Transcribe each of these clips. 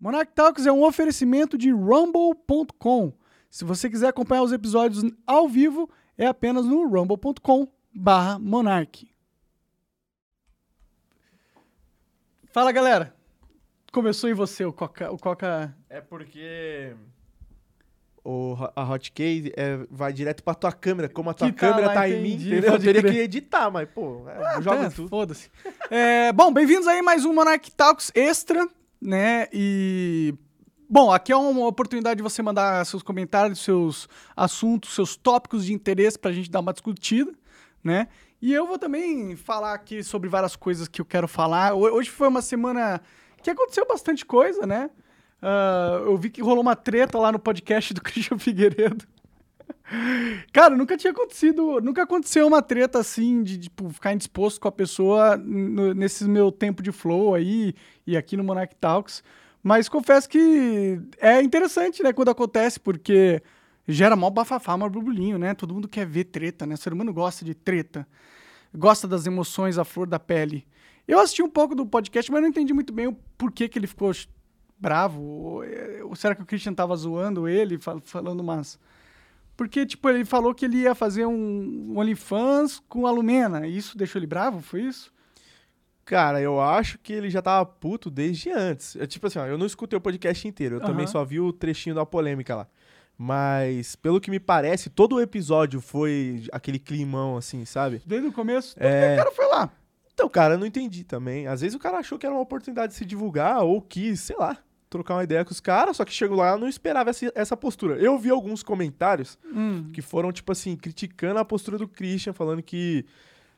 Monarch Talks é um oferecimento de rumble.com. Se você quiser acompanhar os episódios ao vivo, é apenas no rumble.com barra monarch. Fala, galera. Começou em você, o Coca... O Coca... É porque o, a hotcase é, vai direto pra tua câmera. Como a tua tá câmera lá, tá, em mim, entendi, entendeu? Eu pode teria crer. que editar, mas, pô, é, Ah, eu jogo tá, tudo. Foda-se. É, bom, bem-vindos aí a mais um Monarch Talks Extra, né? E. Bom, aqui é uma oportunidade de você mandar seus comentários, seus assuntos, seus tópicos de interesse pra gente dar uma discutida, né? E eu vou também falar aqui sobre várias coisas que eu quero falar. Ho- Hoje foi uma semana que aconteceu bastante coisa, né? Ah, eu vi que rolou uma treta lá no podcast do Christian Figueiredo. Cara, nunca tinha acontecido, nunca aconteceu uma treta assim de tipo, ficar indisposto com a pessoa no- nesse meu tempo de flow aí e aqui no Monarch Talks. Mas confesso que é interessante, né, quando acontece, porque gera mó bafafá, mó burburinho, né? Todo mundo quer ver treta, né? O ser humano gosta de treta, gosta das emoções à flor da pele. Eu assisti um pouco do podcast, mas não entendi muito bem o porquê que ele ficou bravo. Ou, ou será que o Christian tava zoando ele, fal- falando umas porque, tipo, ele falou que ele ia fazer um, um OnlyFans com a Lumena. E isso deixou ele bravo? Foi isso? Cara, eu acho que ele já tava puto desde antes. É tipo assim, ó, eu não escutei o podcast inteiro, eu também Aham. só vi o trechinho da polêmica lá. Mas, pelo que me parece, todo o episódio foi aquele climão, assim, sabe? Desde o começo? Que É. o cara foi lá? Então, cara, eu não entendi também. Às vezes o cara achou que era uma oportunidade de se divulgar ou quis, sei lá, trocar uma ideia com os caras, só que chegou lá e não esperava essa, essa postura. Eu vi alguns comentários Hum, que foram, tipo assim, criticando a postura do Christian, falando que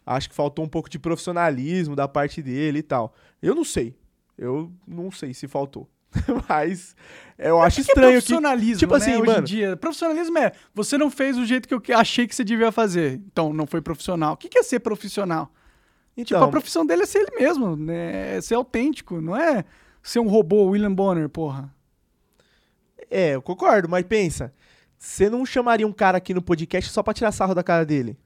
acho que faltou um pouco de profissionalismo da parte dele e tal. Eu não sei. Eu não sei se faltou. Mas eu acho que é estranho que. profissionalismo, tipo né, assim, hoje mano. em dia. Profissionalismo é, você não fez o jeito que eu que- achei que você devia fazer. Então, não foi profissional. O que que é ser profissional? Tipo, Então, a profissão dele é ser ele mesmo, né? É ser autêntico, não é ser um robô, William Bonner, porra. é, eu concordo, mas pensa. Você não chamaria um cara aqui no podcast só pra tirar sarro da cara dele.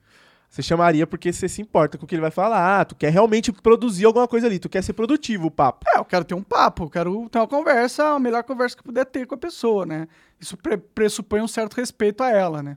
Você chamaria porque você se importa com o que ele vai falar. Ah, tu quer realmente produzir alguma coisa ali. Tu quer ser produtivo, o papo. É, eu quero ter um papo, eu quero ter uma conversa, a melhor conversa que eu puder ter com a pessoa, né? Isso pre- pressupõe um certo respeito a ela, né?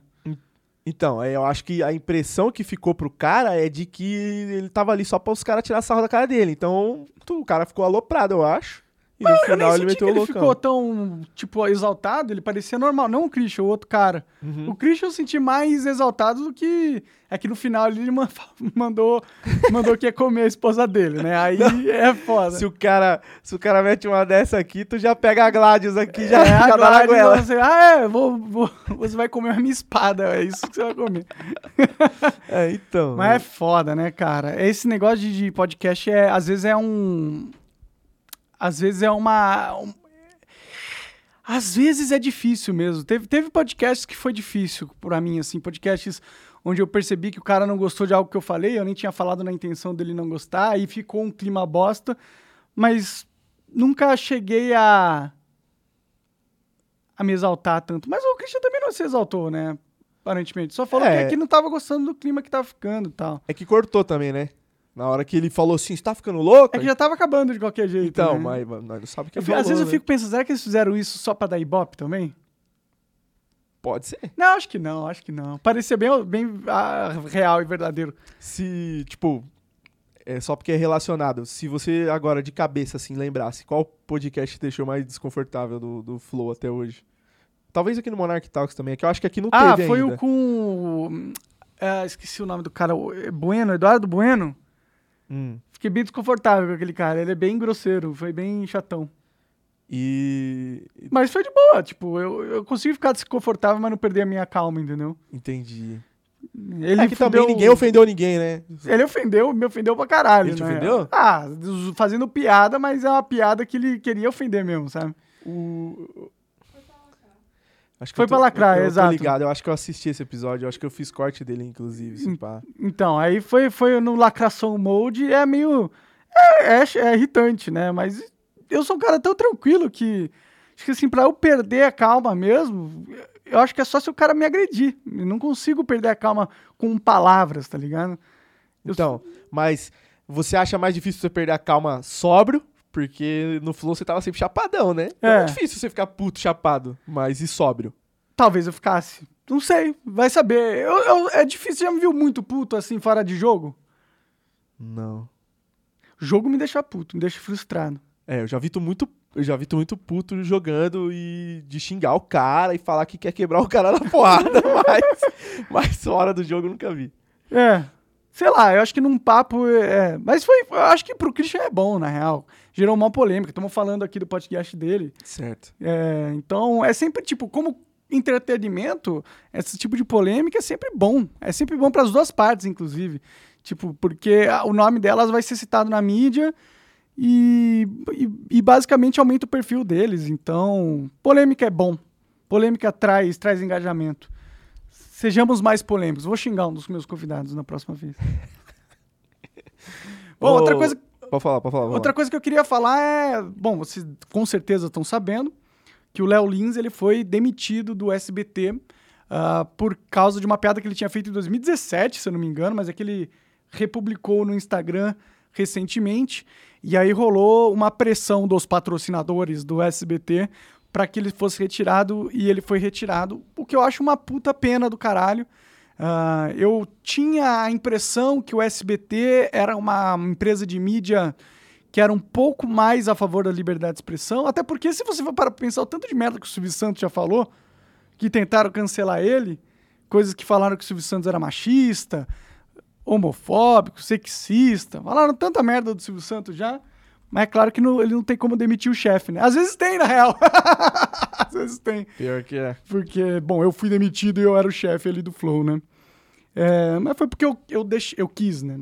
Então, é, eu acho que a impressão que ficou pro cara é de que ele tava ali só pra os caras tirar sarro da cara dele. Então, tu- o cara ficou aloprado, eu acho. E no final ele meteu o ele loucão. ficou tão, tipo, exaltado, ele parecia normal, não o Christian, o outro cara. Uhum. O Christian eu senti mais exaltado do que... É que no final ele ma- mandou, mandou que ia comer a esposa dele, né? Aí é foda. Se o cara, se o cara mete uma dessa aqui, tu já pega a Gladius aqui, já, É, já dá na agora ele goela. falou assim, ah, é, vou, vou- você vai comer a minha espada, é isso que você vai comer. É, então. Mas é foda, né, cara? Esse negócio de podcast é, às vezes é um. Às vezes é uma. um- Às vezes é difícil mesmo. Teve, teve podcasts que foi difícil pra mim, assim, podcasts onde eu percebi que o cara não gostou de algo que eu falei, eu nem tinha falado na intenção dele não gostar, aí ficou um clima bosta, mas nunca cheguei a. a me exaltar tanto. Mas o Christian também não se exaltou, né? Aparentemente. Só falou É. que, que não tava gostando do clima que tava ficando e tal. É que cortou também, né? Na hora que ele falou assim, você tá ficando louco? É que já tava acabando de qualquer jeito. Então, né? mas mas não sabemos o que Eu- falou, Às vezes eu né? fico pensando, será que eles fizeram isso só pra dar ibope também? Pode ser. Não, acho que não, acho que não. Parecia bem, bem ah, real e verdadeiro. Se, tipo, é só porque é relacionado. Se você agora de cabeça, assim, lembrasse qual podcast te deixou mais desconfortável do, do Flow até hoje? Talvez aqui no Monarch Talks também, é que eu acho que aqui não Ah, teve foi ainda. o com. ah, esqueci o nome do cara. é Bueno, Eduardo Bueno. Hum. Fiquei bem desconfortável com aquele cara. Ele é bem grosseiro, foi bem chatão. E. Mas foi de boa, tipo, eu, eu consigo ficar desconfortável, mas não perder a minha calma, entendeu? Entendi. Ele é que também fudeu- ninguém ofendeu ninguém, né? Ele ofendeu, me ofendeu pra caralho. Ele te né? ofendeu? Ah, fazendo piada, mas é uma piada que ele queria ofender mesmo, sabe? O... Acho que Foi pra lacrar, eu, eu exato. Tô ligado, eu acho que eu assisti esse episódio, eu acho que eu fiz corte dele, inclusive. se pá. Então, aí foi, foi no lacração mode, é meio. É, é, é irritante, né? Mas eu sou um cara tão tranquilo que. Acho que assim, pra eu perder a calma mesmo, eu acho que é só se o cara me agredir. Eu não consigo perder a calma com palavras, tá ligado? Eu Então, mas você acha mais difícil você perder a calma sóbrio? Porque no Flow você tava sempre chapadão, né? É. É. é difícil você ficar puto chapado, mas e sóbrio. Talvez eu ficasse. Não sei, vai saber. Eu, eu- é difícil, já me viu muito puto assim, fora de jogo? Não. Jogo me deixa puto, me deixa frustrado. É, eu já vi tu muito. Eu já vi tu muito puto jogando e de xingar o cara e falar que quer quebrar o cara na porrada, mas, mas fora do jogo eu nunca vi. É. Sei lá, eu acho que num papo. É, mas foi. Eu acho que pro Christian é bom, na real. Gerou uma polêmica. Estamos falando aqui do podcast dele. Certo. É, então, é sempre tipo, como entretenimento, esse tipo de polêmica é sempre bom. É sempre bom para as duas partes, inclusive. Tipo, porque o nome delas vai ser citado na mídia e, e, e basicamente aumenta o perfil deles. Então, polêmica é bom. Polêmica traz, traz engajamento. Sejamos mais polêmicos. Vou xingar um dos meus convidados na próxima vez. Bom, outra coisa Pode falar, pode falar. Outra coisa que eu queria falar é, bom, vocês com certeza estão sabendo que o Léo Lins ele foi demitido do SBT ah, por causa de uma piada que ele tinha feito em 2017, se eu não me engano, mas é que ele republicou no Instagram recentemente e aí rolou uma pressão dos patrocinadores do SBT para que ele fosse retirado e ele foi retirado, o que eu acho uma puta pena do caralho. Ah, eu tinha a impressão que o SBT era uma empresa de mídia que era um pouco mais a favor da liberdade de expressão, até porque se você for para pensar o tanto de merda que o Silvio Santos já falou, que tentaram cancelar ele, coisas que falaram que o Silvio Santos era machista, homofóbico, sexista, falaram tanta merda do Silvio Santos já, mas é claro que não- ele não tem como demitir o chefe, né? Às vezes tem, na real. Às vezes tem. Pior que é. Porque, bom, eu fui demitido e eu era o chefe ali do Flow, né? É, mas foi porque eu, eu, eu quis, né?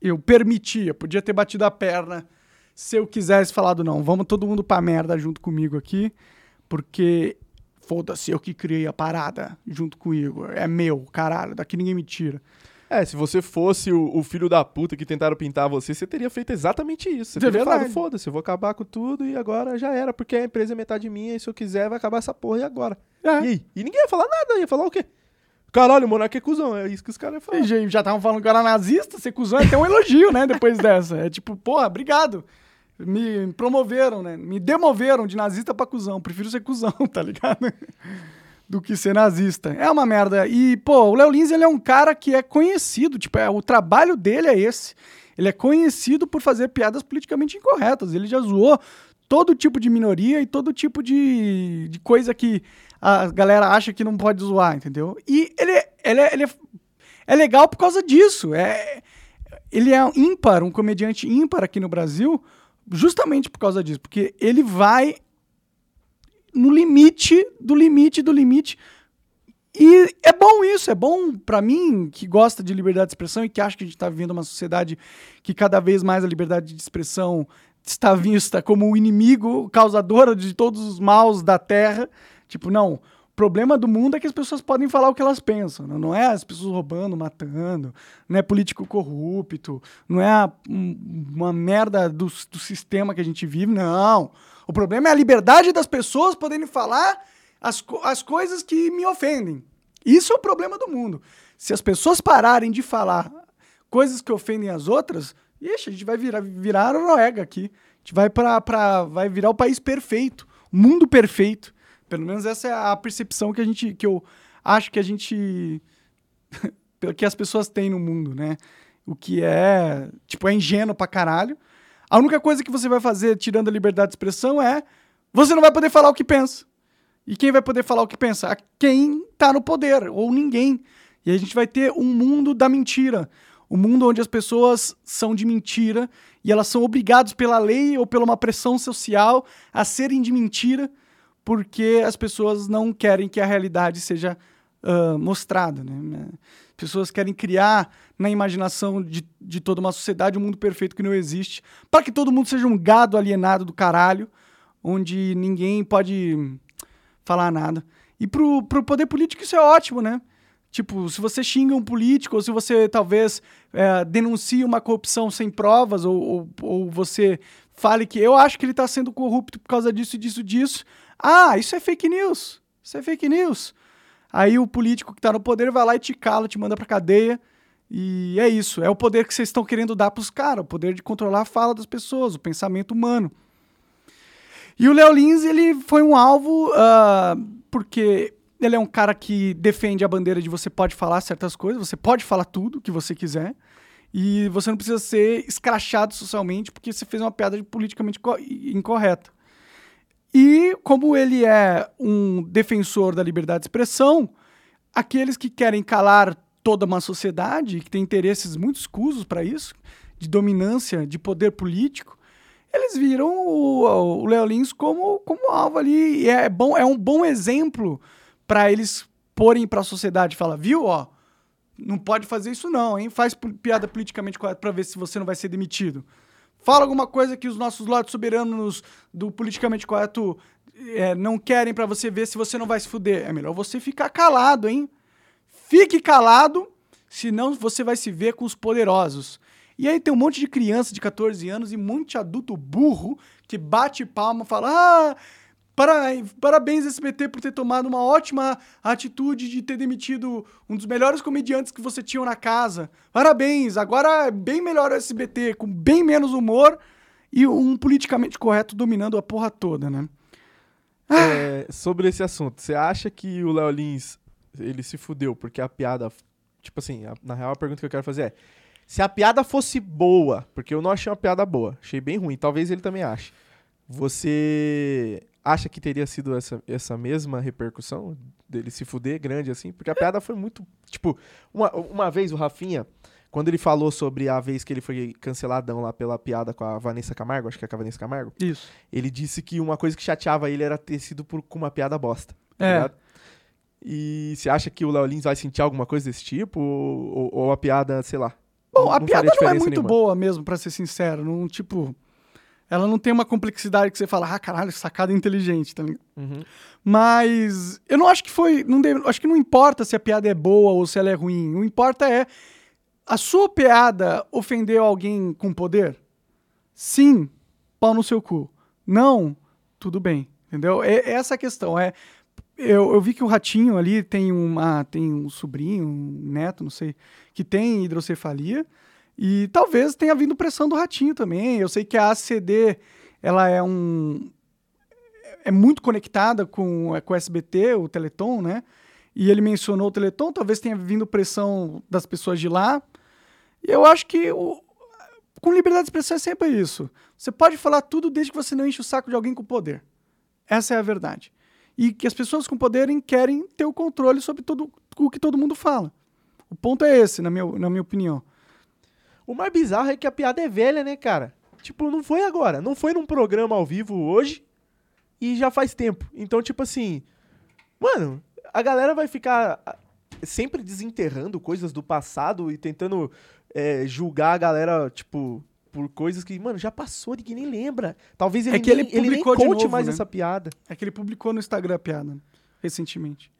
Eu permitia, podia ter batido a perna se eu quisesse falado, não, vamos todo mundo pra merda junto comigo aqui, porque foda-se, eu que criei a parada junto com o Igor. É meu, caralho, daqui ninguém me tira. É, se você fosse o, o filho da puta que tentaram pintar você, você teria feito exatamente isso. Você teria falado, foda-se, eu vou acabar com tudo e agora já era, porque a empresa é metade minha e se eu quiser vai acabar essa porra e agora? É. E aí? E ninguém ia falar nada, ia falar o quê? Caralho, o Monark é cuzão, é isso que os caras iam falar. E já- estavam falando que eu era nazista, ser cuzão é até um elogio, né? Depois dessa. É tipo, porra, obrigado. Me promoveram, né? Me demoveram de nazista pra cuzão. Prefiro ser cuzão, tá ligado? Do que ser nazista. É uma merda. E, pô, o Léo Lins, ele é um cara que é conhecido. Tipo, é, o trabalho dele é esse. Ele é conhecido por fazer piadas politicamente incorretas. Ele já zoou todo tipo de minoria e todo tipo de, de coisa que a galera acha que não pode zoar, entendeu? E ele, é- ele, é, ele é, é legal por causa disso. É, ele é ímpar, um comediante ímpar aqui no Brasil, justamente por causa disso. Porque ele vai no limite do limite do limite. E é bom isso, é bom pra mim que gosta de liberdade de expressão e que acha que a gente tá vivendo uma sociedade que cada vez mais a liberdade de expressão está vista como o inimigo causadora de todos os maus da Terra. Tipo, não, problema do mundo é que as pessoas podem falar o que elas pensam, não, não é as pessoas roubando, matando, não é político corrupto, não é a- um- uma merda do, do sistema que a gente vive, não. O problema é a liberdade das pessoas poderem falar as, as coisas que me ofendem. Isso é o problema do mundo. Se as pessoas pararem de falar coisas que ofendem as outras, ixi, a gente vai virar, virar a Noruega aqui. A gente vai, pra, pra, vai virar o país perfeito, mundo perfeito. Pelo menos essa é a percepção que a gente, que eu acho que a gente, que as pessoas têm no mundo, né? O que é, tipo, é ingênuo pra caralho. A única coisa que você vai fazer tirando a liberdade de expressão é você não vai poder falar o que pensa. E quem vai poder falar o que pensa? Quem tá no poder, ou ninguém. E a gente vai ter um mundo da mentira. Um mundo onde as pessoas são de mentira e elas são obrigadas pela lei ou pela uma pressão social a serem de mentira porque as pessoas não querem que a realidade seja ah, mostrada. Né? Pessoas querem criar na imaginação de, de toda uma sociedade um mundo perfeito que não existe, para que todo mundo seja um gado alienado do caralho, onde ninguém pode falar nada. E pro, pro poder político isso é ótimo, né? Tipo, se você xinga um político, ou se você talvez é, denuncie uma corrupção sem provas, ou, ou, ou você fale que eu acho que ele está sendo corrupto por causa disso, disso, disso. Ah, isso é fake news. Isso é fake news. Aí o político que está no poder vai lá e te cala, te manda pra cadeia E é isso, é o poder que vocês estão querendo dar pros caras, o poder de controlar a fala das pessoas, o pensamento humano. E o Léo Lins, ele foi um alvo uh, porque ele é um cara que defende a bandeira de você pode falar certas coisas, você pode falar tudo que você quiser, e você não precisa ser escrachado socialmente porque você fez uma piada politicamente incorreta. E como ele é um defensor da liberdade de expressão, aqueles que querem calar toda uma sociedade, que tem interesses muito escusos para isso, de dominância, de poder político, eles viram o, o Léo Lins como, como alvo ali. E é, bom, é um bom exemplo para eles porem para a sociedade. Fala, viu, ó, não pode fazer isso não, hein? Faz piada politicamente correta para ver se você não vai ser demitido. Fala alguma coisa que os nossos lotes soberanos do politicamente correto é, não querem para você ver se você não vai se fuder. É melhor você ficar calado, hein? Fique calado, senão você vai se ver com os poderosos. E aí tem um monte de criança de 14 anos e um monte de adulto burro que bate palma e fala: Ah, parabéns SBT por ter tomado uma ótima atitude de ter demitido um dos melhores comediantes que você tinha na casa. Parabéns, agora é bem melhor o SBT, com bem menos humor e um politicamente correto dominando a porra toda, né? É, sobre esse assunto, você acha que o Léo Lins ele se fudeu porque a piada. Tipo assim, a, na real a pergunta que eu quero fazer é: se a piada fosse boa, porque eu não achei uma piada boa, achei bem ruim, talvez ele também ache. Você acha que teria sido essa, essa mesma repercussão dele se fuder grande assim? Porque a piada foi muito. Tipo, uma, uma vez o Rafinha, quando ele falou sobre a vez que ele foi canceladão lá pela piada com a Vanessa Camargo, acho que é com a Vanessa Camargo. Isso. Ele disse que uma coisa que chateava ele era ter sido por, com uma piada bosta. Tá é. Ligado? E você acha que o Léo Lins vai sentir alguma coisa desse tipo? Ou, ou a piada, sei lá? Bom, a piada não é muito nenhuma. boa mesmo, para ser sincero. Não, tipo, ela não tem uma complexidade que você fala, ah, caralho, sacada inteligente, tá ligado? Uhum. Mas eu não acho que foi. Não deve, acho que não importa se a piada é boa ou se ela é ruim. O importa é. A sua piada ofendeu alguém com poder? Sim, pau no seu cu. Não, tudo bem. Entendeu? É, essa a questão. É, eu, eu vi que o ratinho ali tem, uma, tem um sobrinho, um neto, não sei, que tem hidrocefalia. E talvez tenha vindo pressão do ratinho também. Eu sei que a ACD ela é um é muito conectada com, com o SBT, o Teleton, né? E ele mencionou o Teleton, talvez tenha vindo pressão das pessoas de lá. E eu acho que o, com liberdade de expressão é sempre isso. Você pode falar tudo desde que você não enche o saco de alguém com poder. Essa é a verdade. E que as pessoas com poder querem ter o controle sobre todo, o que todo mundo fala. O ponto é esse, na minha, na minha opinião. O mais bizarro é que a piada é velha, né, cara? Tipo, não foi agora. Não foi num programa ao vivo hoje e já faz tempo. Então, tipo assim. Mano, a galera vai ficar ah, sempre desenterrando coisas do passado e tentando é, julgar a galera, tipo, por coisas que, mano, já passou, ninguém nem lembra. Talvez ele, é que ele, nem, ele nem conte novo, mais né? essa piada. É que ele publicou no Instagram a piada, recentemente.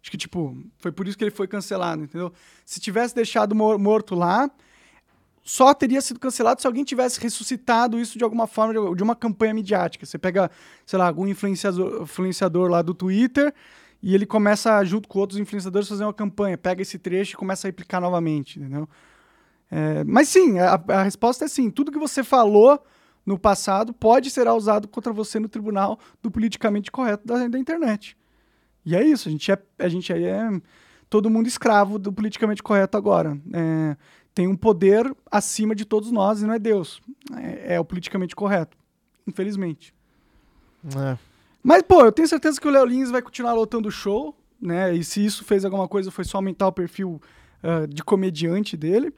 Acho que, tipo, foi por isso que ele foi cancelado, entendeu? Se tivesse deixado morto lá, só teria sido cancelado se alguém tivesse ressuscitado isso de alguma forma, de uma campanha midiática. Você pega, sei lá, algum influenciador, influenciador lá do Twitter e ele começa, junto com outros influenciadores, fazer uma campanha. Pega esse trecho e começa a replicar novamente, entendeu? É, mas sim, a, a, resposta é sim. Tudo que você falou no passado pode ser usado contra você no tribunal do politicamente correto da, da internet. E é isso, a gente é, a gente é todo mundo escravo do politicamente correto agora. É, tem um poder acima de todos nós e não é Deus. É, é o politicamente correto, infelizmente. É. Mas, pô, eu tenho certeza que o Léo Lins vai continuar lotando o show, né? E se isso fez alguma coisa, foi só aumentar o perfil uh, de comediante dele.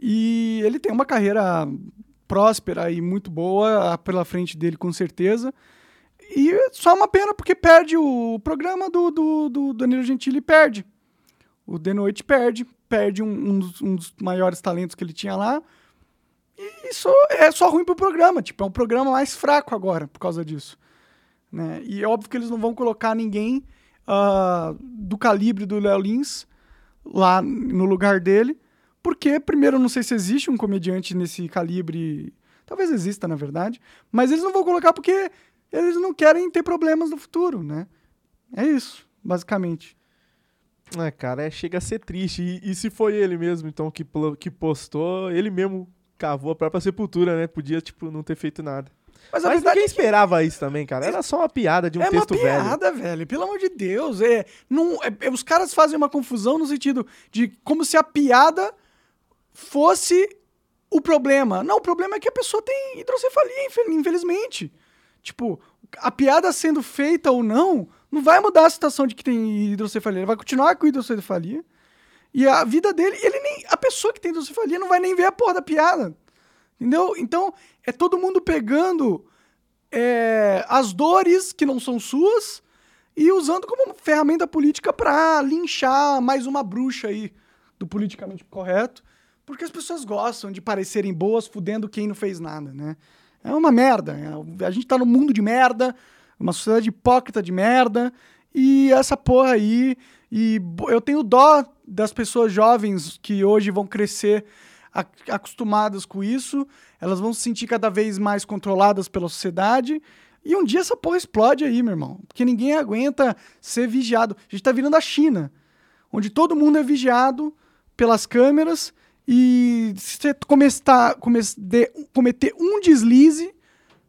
E ele tem uma carreira próspera e muito boa pela frente dele, com certeza. E só uma pena porque perde o programa do, do, do Danilo Gentili, perde. O De Noite perde, perde um, um, dos, um, dos, maiores talentos que ele tinha lá. E isso é só ruim pro programa. Tipo, é um programa mais fraco agora por causa disso. Né? E é óbvio que eles não vão colocar ninguém uh, do calibre do Léo Lins lá no lugar dele. Porque, primeiro, eu não sei se existe um comediante nesse calibre. Talvez exista, na verdade. Mas eles não vão colocar porque eles não querem ter problemas no futuro, né? É isso, basicamente. É, cara, é, chega a ser triste. E, e se foi ele mesmo, então, que, que postou, ele mesmo cavou a própria sepultura, né? Podia, tipo, não ter feito nada. Mas Mas, ninguém é que esperava isso também, cara. Era só uma piada de um é uma texto velho. piada, velho. Pelo amor de Deus. É, não, é- é- os caras fazem uma confusão no sentido de como se a piada fosse o problema. Não, o problema é que a pessoa tem hidrocefalia, infel- infelizmente. Tipo, a piada sendo feita ou não, não vai mudar a situação de que tem hidrocefalia. Ele vai continuar com hidrocefalia. E a vida dele, ele nem. A pessoa que tem hidrocefalia não vai nem ver a porra da piada. Entendeu? Então, é todo mundo pegando é, as dores que não são suas e usando como ferramenta política pra linchar mais uma bruxa aí do politicamente correto, porque as pessoas gostam de parecerem boas fudendo quem não fez nada, né? É uma merda. é- A gente tá num mundo de merda, uma sociedade hipócrita de merda, e essa porra aí. E eu tenho dó das pessoas jovens que hoje vão crescer ac- acostumadas com isso, elas vão se sentir cada vez mais controladas pela sociedade. E um dia essa porra explode aí, meu irmão. Porque ninguém aguenta ser vigiado. A gente tá virando a China, onde todo mundo é vigiado pelas câmeras e se você começar, cometer um deslize,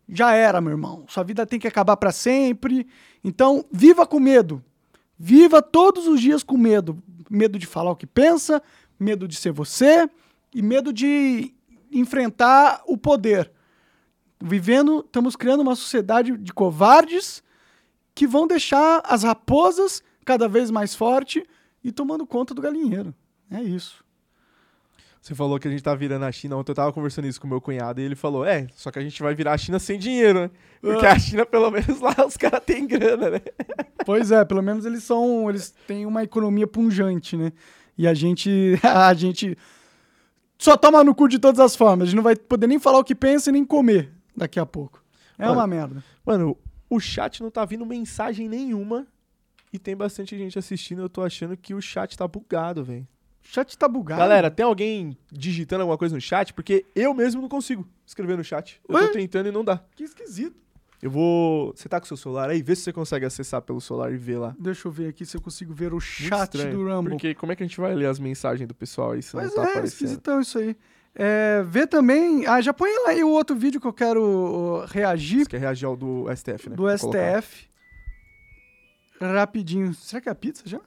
já era, meu irmão. Sua vida tem que acabar para sempre. Então, viva com medo. Viva todos os dias com medo. Medo de falar o que pensa, medo de ser você e medo de enfrentar o poder. Vivendo, estamos criando uma sociedade de covardes que vão deixar as raposas cada vez mais forte e tomando conta do galinheiro. É isso. Você falou que a gente tá virando a China. Ontem eu tava conversando isso com meu cunhado e ele falou: É, só que a gente vai virar a China sem dinheiro, né? Porque Ah. a China, pelo menos lá, os caras têm grana, né? Pois é, pelo menos eles são, eles têm uma economia punjante, né? E a gente, a gente só toma no cu de todas as formas. A gente não vai poder nem falar o que pensa e nem comer daqui a pouco. É Olha, uma merda. Mano, o chat não tá vindo mensagem nenhuma e tem bastante gente assistindo. Eu tô achando que o chat tá bugado, velho. O chat tá bugado. Galera, tem alguém digitando alguma coisa no chat? Porque eu mesmo não consigo escrever no chat. Eu Ué? tô tentando e não dá. que esquisito. Eu vou. Você tá com o seu celular aí? Vê se você consegue acessar pelo celular e ver lá. Deixa eu ver aqui se eu consigo ver o chat estranho, do Rumble. Porque como é que a gente vai ler as mensagens do pessoal aí se Mas não tá é, aparecendo? esquisitão isso aí. É, vê também. Ah, já põe lá aí o outro vídeo que eu quero reagir Você quer reagir ao do STF, né? do Vou colocar. STF. Rapidinho. Será que é a pizza já?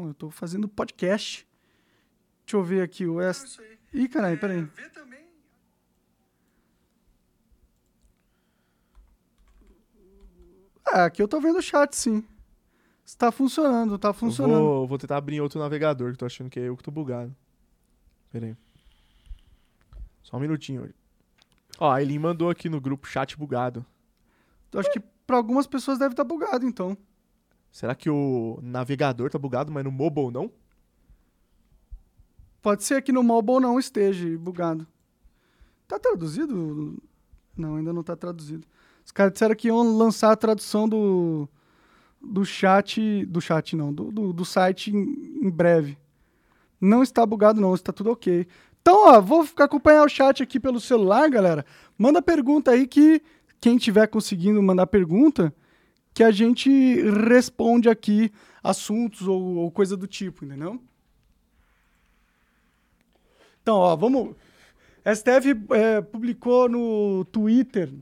Não, eu tô fazendo podcast. Deixa eu ver aqui o S. Ih, caralho, peraí. É, Ah, aqui eu tô vendo o chat, sim. Está funcionando, tá Eu funcionando. vou, vou tentar abrir outro navegador, que tô achando que é eu que tô bugado. Pera aí. Só um minutinho. Ó, a Eileen mandou aqui no grupo chat bugado. Eu Acho que pra algumas pessoas deve estar bugado, então. Será que o navegador tá bugado, mas no mobile não? Pode ser que no mobile não esteja bugado. Tá traduzido? Não, ainda não tá traduzido. Os caras disseram que iam lançar a tradução do, do chat. Do chat, não, do, do, do site em, em breve. Não está bugado, não, está tudo ok. Então, ó, vou acompanhar o chat aqui pelo celular, galera. Manda pergunta aí que quem tiver conseguindo mandar pergunta, que a gente responde aqui assuntos ou, ou coisa do tipo, entendeu? Então, ó, vamos. STF é, publicou no Twitter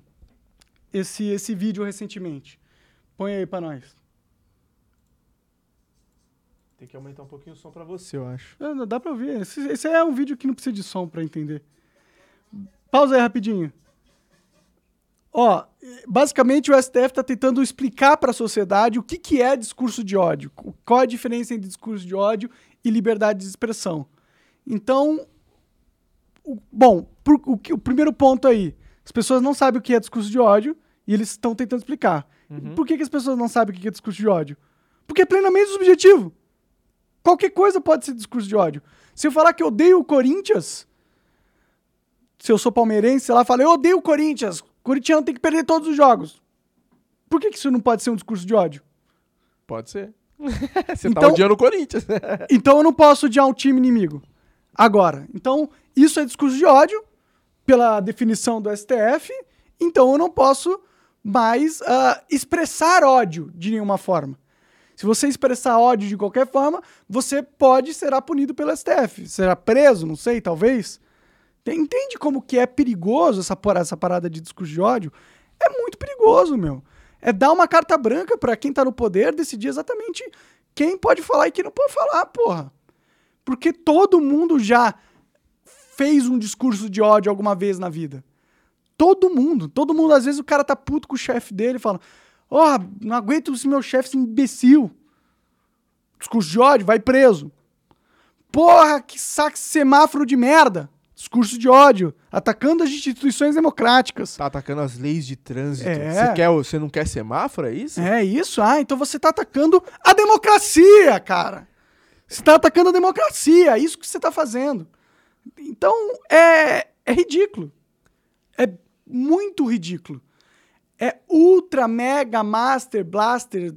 esse, esse vídeo recentemente. Põe aí pra nós. Tem que aumentar um pouquinho o som pra você, eu acho. Não Dá pra ouvir. Esse, esse é um vídeo que não precisa de som pra entender. Pausa aí rapidinho. Ó, basicamente o STF está tentando explicar para a sociedade o que, que é discurso de ódio, qual a diferença entre discurso de ódio e liberdade de expressão. Então, o- bom, por- o, o primeiro ponto aí, as pessoas não sabem o que é discurso de ódio e eles estão tentando explicar. Por que, que as pessoas não sabem o que é discurso de ódio? Porque é plenamente subjetivo. Qualquer coisa pode ser discurso de ódio. Se eu falar que eu odeio o Corinthians, se eu sou palmeirense, sei lá, fala, eu odeio o Corinthians, o corintiano tem que perder todos os jogos. Por que, que isso não pode ser um discurso de ódio? Pode ser. você tá Então- odiando o Corinthians. Então eu não posso odiar um time inimigo. Agora, então, isso é discurso de ódio, pela definição do STF, então eu não posso mais ah, expressar ódio de nenhuma forma. Se você expressar ódio de qualquer forma, você pode será punido pelo STF. Será preso, não sei, talvez. Entende como que é perigoso essa, essa parada de discurso de ódio? É muito perigoso, meu. É dar uma carta branca para quem tá no poder decidir exatamente quem pode falar e quem não pode falar, porra. Porque todo mundo já fez um discurso de ódio alguma vez na vida. Todo mundo. Todo mundo, às vezes, o cara tá puto com o chefe dele e fala: Ó, oh, não aguento esse meu chefe, esse imbecil. Discurso de ódio, vai preso. Porra, que saco semáforo de merda. Discurso de ódio, atacando as instituições democráticas. Tá atacando as leis de trânsito. É. Você, quer, você não quer semáforo, é isso? É isso? Ah, então você tá atacando a democracia, cara. Você tá atacando a democracia, é isso que você tá fazendo. Então, é, é ridículo. É muito ridículo. É ultra, mega, master, blaster,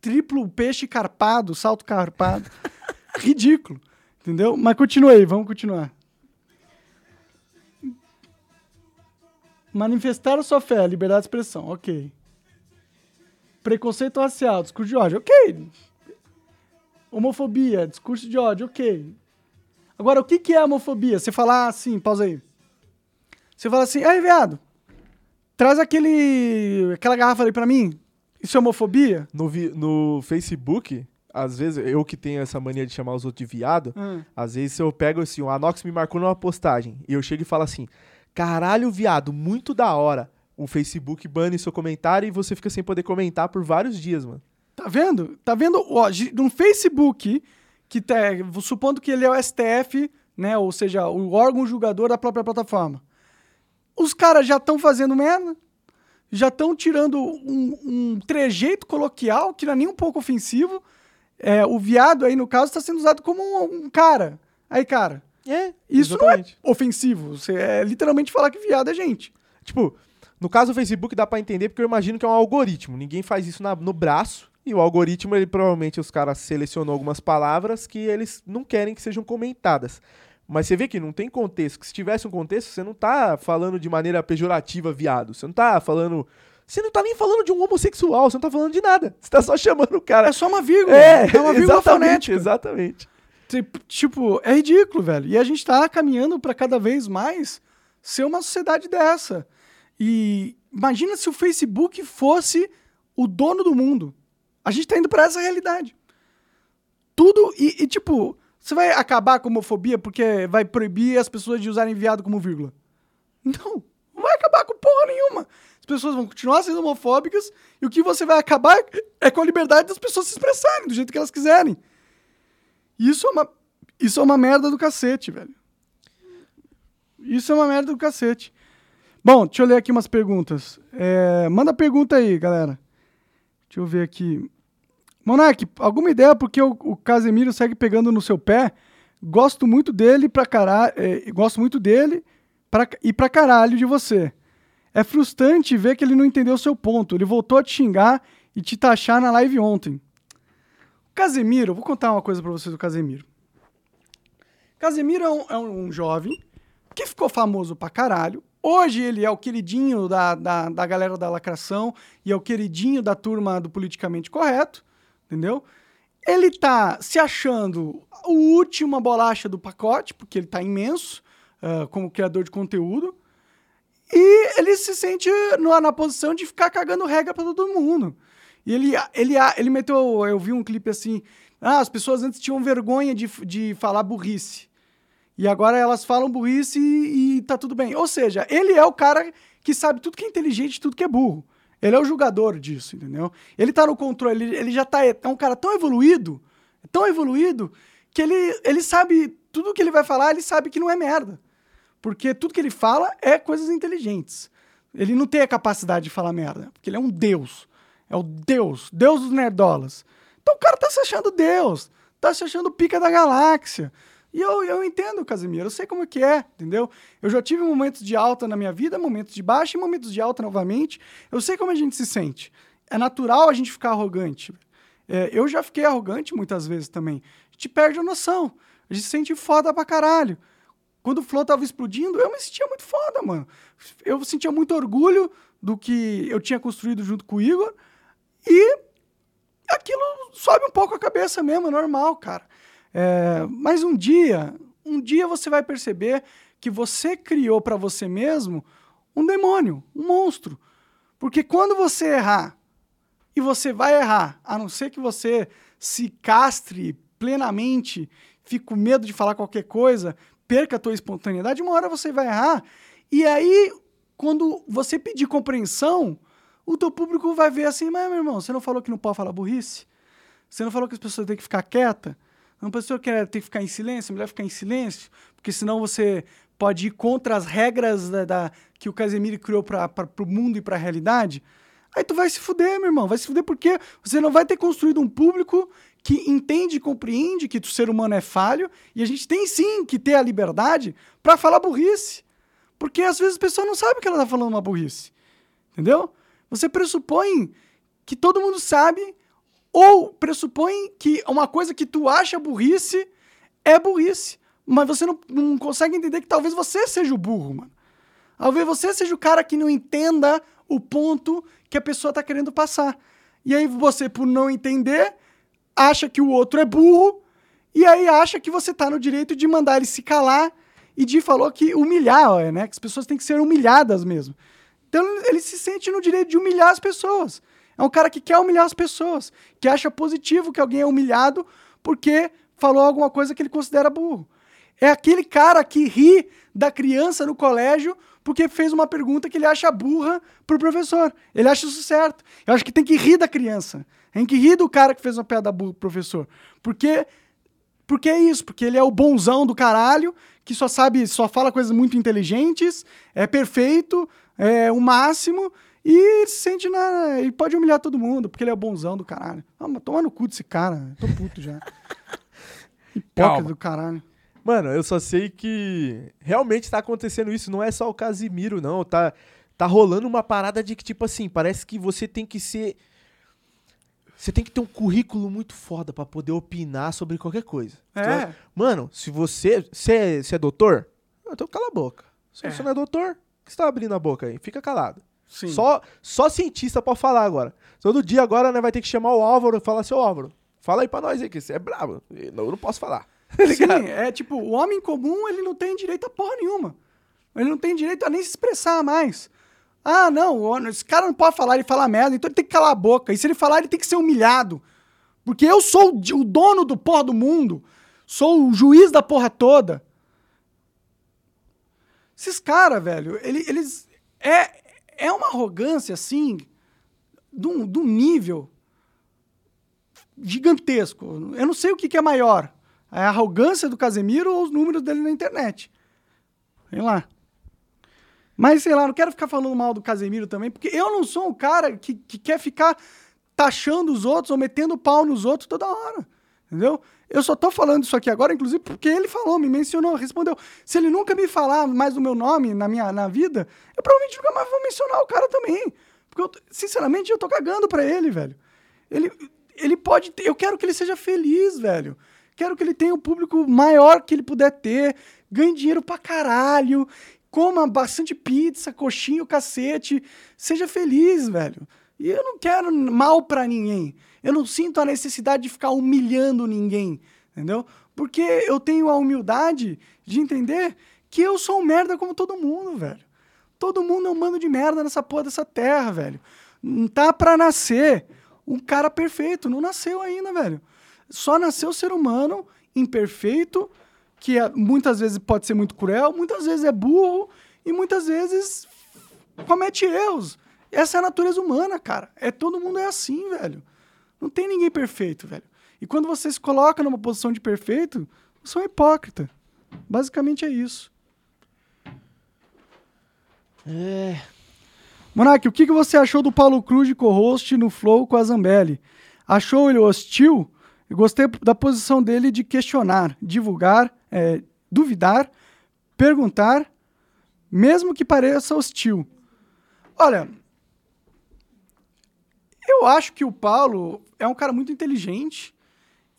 triplo peixe carpado, salto carpado. ridículo. Entendeu? Mas continue aí, vamos continuar. Manifestar sua fé, liberdade de expressão, ok. Preconceito racial, discurso de ódio, ok. Homofobia, discurso de ódio, ok. Agora, o que, que é homofobia? Você falar assim, pausa aí. Você fala assim, ei, viado, traz aquele, aquela garrafa ali pra mim. Isso é homofobia? No, vi, no Facebook, às vezes, eu que tenho essa mania de chamar os outros de viado, Hum. às vezes eu pego assim, o Anox me marcou numa postagem, e eu chego e falo assim, caralho, viado, muito da hora. O Facebook bane seu comentário e você fica sem poder comentar por vários dias, mano. Tá vendo? Tá vendo? Ó, no Facebook, que tá, supondo que ele é o STF, né? Ou seja, o órgão julgador da própria plataforma. Os caras já estão fazendo merda, já estão tirando um, um trejeito coloquial que não é nem um pouco ofensivo. É, o viado aí, no caso, está sendo usado como um, um cara. Aí, cara, É, isso exatamente. não é ofensivo. Você é literalmente falar que viado é gente. Tipo, no caso do Facebook dá pra entender porque eu imagino que é um algoritmo. Ninguém faz isso na- no braço. E o algoritmo, ele provavelmente os caras selecionou algumas palavras que eles não querem que sejam comentadas. Mas você vê que não tem contexto. Que se tivesse um contexto, você não tá falando de maneira pejorativa, viado. Você não tá falando. Você não tá nem falando de um homossexual, você não tá falando de nada. Você tá só chamando o cara. É só uma vírgula. É, é uma vírgula exatamente, fonética. exatamente. Tipo- Tipo, é ridículo, velho. E a gente tá caminhando pra cada vez mais ser uma sociedade dessa. E imagina se o Facebook fosse o dono do mundo. A gente tá indo pra essa realidade. Tudo. E, e, tipo, você vai acabar com a homofobia porque vai proibir as pessoas de usarem viado como vírgula? Não. Não vai acabar com porra nenhuma. As pessoas vão continuar sendo homofóbicas e o que você vai acabar é com a liberdade das pessoas se expressarem do jeito que elas quiserem. Isso é uma, isso é uma merda do cacete, velho. Isso é uma merda do cacete. Bom, deixa eu ler aqui umas perguntas. É, manda pergunta aí, galera. Deixa eu ver aqui. Monark, alguma ideia porque o, o Casemiro segue pegando no seu pé? Gosto muito dele pra caralho. gosto muito dele pra, e pra caralho de você. É frustrante ver que ele não entendeu o seu ponto. Ele voltou a te xingar e te taxar na live ontem. Casemiro, vou contar uma coisa pra vocês do Casemiro. Casemiro é um, é um jovem que ficou famoso pra caralho. Hoje ele é o queridinho da, da, da galera da lacração e é o queridinho da turma do politicamente correto, entendeu? Ele tá se achando o última bolacha do pacote, porque ele tá imenso ah, como criador de conteúdo. E ele se sente na, na posição de ficar cagando regra pra todo mundo. E ele, ele, ele meteu. Eu vi um clipe assim. Ah, as pessoas antes tinham vergonha de, de falar burrice. E agora elas falam burrice e, e tá tudo bem. Ou seja, ele é o cara que sabe tudo que é inteligente e tudo que é burro. Ele é o julgador disso, entendeu? Ele tá no controle, ele, ele já tá. É um cara tão evoluído, tão evoluído, que ele, ele sabe tudo que ele vai falar, ele sabe que não é merda. Porque tudo que ele fala é coisas inteligentes. Ele não tem a capacidade de falar merda, porque ele é um deus. É o deus, deus dos nerdolas. Então o cara tá se achando deus, tá se achando pica da galáxia. E eu, eu entendo, Casimiro, eu sei como é que é, entendeu? Eu já tive momentos de alta na minha vida, momentos de baixa e momentos de alta novamente. Eu sei como a gente se sente. É natural a gente ficar arrogante. É, eu já fiquei arrogante muitas vezes também. A gente perde a noção. A gente se sente foda pra caralho. Quando o Flow tava explodindo, eu me sentia muito foda, mano. Eu sentia muito orgulho do que eu tinha construído junto com o Igor. E aquilo sobe um pouco a cabeça mesmo, é normal, cara. É, mas um dia, um dia você vai perceber que você criou para você mesmo um demônio, um monstro. Porque quando você errar, e você vai errar, a não ser que você se castre plenamente, fique com medo de falar qualquer coisa, perca a tua espontaneidade, uma hora você vai errar. E aí, quando você pedir compreensão, o teu público vai ver assim, mas meu irmão, você não falou que não pode falar burrice? Você não falou que as pessoas têm que ficar quieta? Uma pessoa quer ter que ficar em silêncio, melhor ficar em silêncio, porque senão você pode ir contra as regras da, da que o Casemiro criou para o mundo e para a realidade. Aí tu vai se fuder, meu irmão. Vai se fuder porque você não vai ter construído um público que entende e compreende que o ser humano é falho e a gente tem sim que ter a liberdade para falar burrice. Porque às vezes a pessoa não sabe que ela tá falando uma burrice. Entendeu? Você pressupõe que todo mundo sabe ou pressupõe que uma coisa que tu acha burrice é burrice. Mas você não, não consegue entender que talvez você seja o burro, mano. Talvez você seja o cara que não entenda o ponto que a pessoa está querendo passar. E aí você, por não entender, acha que o outro é burro, e aí acha que você está no direito de mandar ele se calar e de falou que humilhar, né? Que as pessoas têm que ser humilhadas mesmo. Então ele se sente no direito de humilhar as pessoas. É um cara que quer humilhar as pessoas, que acha positivo que alguém é humilhado porque falou alguma coisa que ele considera burro. É aquele cara que ri da criança no colégio porque fez uma pergunta que ele acha burra pro professor. Ele acha isso certo. Eu acho que tem que rir da criança. Tem que rir do cara que fez uma piada burra pro professor. Porque porque é isso, porque ele é o bonzão do caralho, que só sabe, só fala coisas muito inteligentes, é perfeito, é o máximo, e se sente na. E pode humilhar todo mundo, porque ele é bonzão do caralho. Ah, mas toma no cu desse cara, tô puto já. Hipócrita do caralho. Mano, eu só sei que realmente tá acontecendo isso. Não é só o Casimiro, não. Tá, tá rolando uma parada de que, tipo assim, parece que você tem que ser. Você tem que ter um currículo muito foda para poder opinar sobre qualquer coisa. É. Então, mano, se você. Você é, você é doutor? Então cala a boca. Se é. você não é doutor, que você tá abrindo a boca aí? Fica calado. Sim. Só, só cientista pode falar agora. Todo dia agora né, vai ter que chamar o Álvaro e falar, seu Álvaro, fala aí pra nós aí, que você é brabo. Eu não posso falar. Tá Sim, é tipo, o homem comum, ele não tem direito a porra nenhuma. Ele não tem direito a nem se expressar mais. Ah, não, esse cara não pode falar, ele fala merda, então ele tem que calar a boca. E se ele falar, ele tem que ser humilhado. Porque eu sou o dono do porra do mundo. Sou o juiz da porra toda. Esses caras, velho, eles. É, é uma arrogância, assim, de um, nível gigantesco. Eu não sei o que, que é maior a arrogância do Casemiro ou os números dele na internet. Sei lá. Mas, sei lá, não quero ficar falando mal do Casemiro também, porque eu não sou um cara que, que quer ficar taxando os outros ou metendo pau nos outros toda hora. Entendeu? Eu só tô falando isso aqui agora, inclusive, porque ele falou, me mencionou, respondeu. Se ele nunca me falar mais do meu nome na minha na vida, eu provavelmente nunca mais vou mencionar o cara também. Porque, eu, sinceramente, eu tô cagando pra ele, velho. Ele, ele pode ter, eu quero que ele seja feliz, velho. Quero que ele tenha o um público maior que ele puder ter, ganhe dinheiro pra caralho, coma bastante pizza, coxinha, cacete, seja feliz, velho. E eu não quero mal pra ninguém. Eu não sinto a necessidade de ficar humilhando ninguém, entendeu? Porque eu tenho a humildade de entender que eu sou um merda como todo mundo, velho. Todo mundo é um mano de merda nessa porra dessa terra, velho. Não tá pra nascer um cara perfeito. Não nasceu ainda, velho só nasceu ser humano imperfeito, que é, muitas vezes pode ser muito cruel, muitas vezes é burro e muitas vezes comete erros. Essa é a natureza humana, cara. É todo mundo é assim, velho. Não tem ninguém perfeito, velho. E quando você se coloca numa posição de perfeito, você é um hipócrita. Basicamente é isso. É. Monark, o que você achou do Paulo Cruz de co-host no Flow com a Zambelli? Achou ele hostil? Eu gostei da posição dele de questionar, divulgar, é, duvidar, perguntar, mesmo que pareça hostil. Olha, eu acho que o Paulo é um cara muito inteligente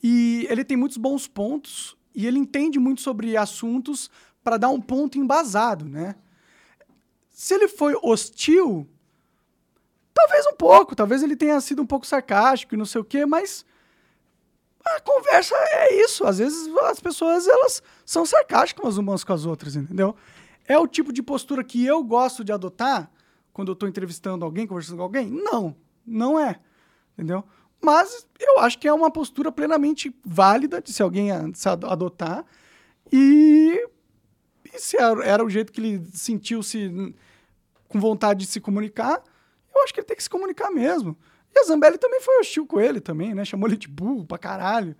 e ele tem muitos bons pontos e ele entende muito sobre assuntos para dar um ponto embasado, né? Se ele foi hostil, talvez um pouco, talvez ele tenha sido um pouco sarcástico e não sei o quê, mas a conversa é isso. Às vezes as pessoas elas são sarcásticas umas com as outras, entendeu? É o tipo de postura que eu gosto de adotar quando eu estou entrevistando alguém, conversando com alguém? Não, não é, entendeu? Mas eu acho que é uma postura plenamente válida de se alguém se adotar e, e se era, o jeito que ele sentiu-se com vontade de se comunicar, eu acho que ele tem que se comunicar mesmo. E a Zambelli também foi hostil com ele também, né? Chamou ele de burro pra caralho.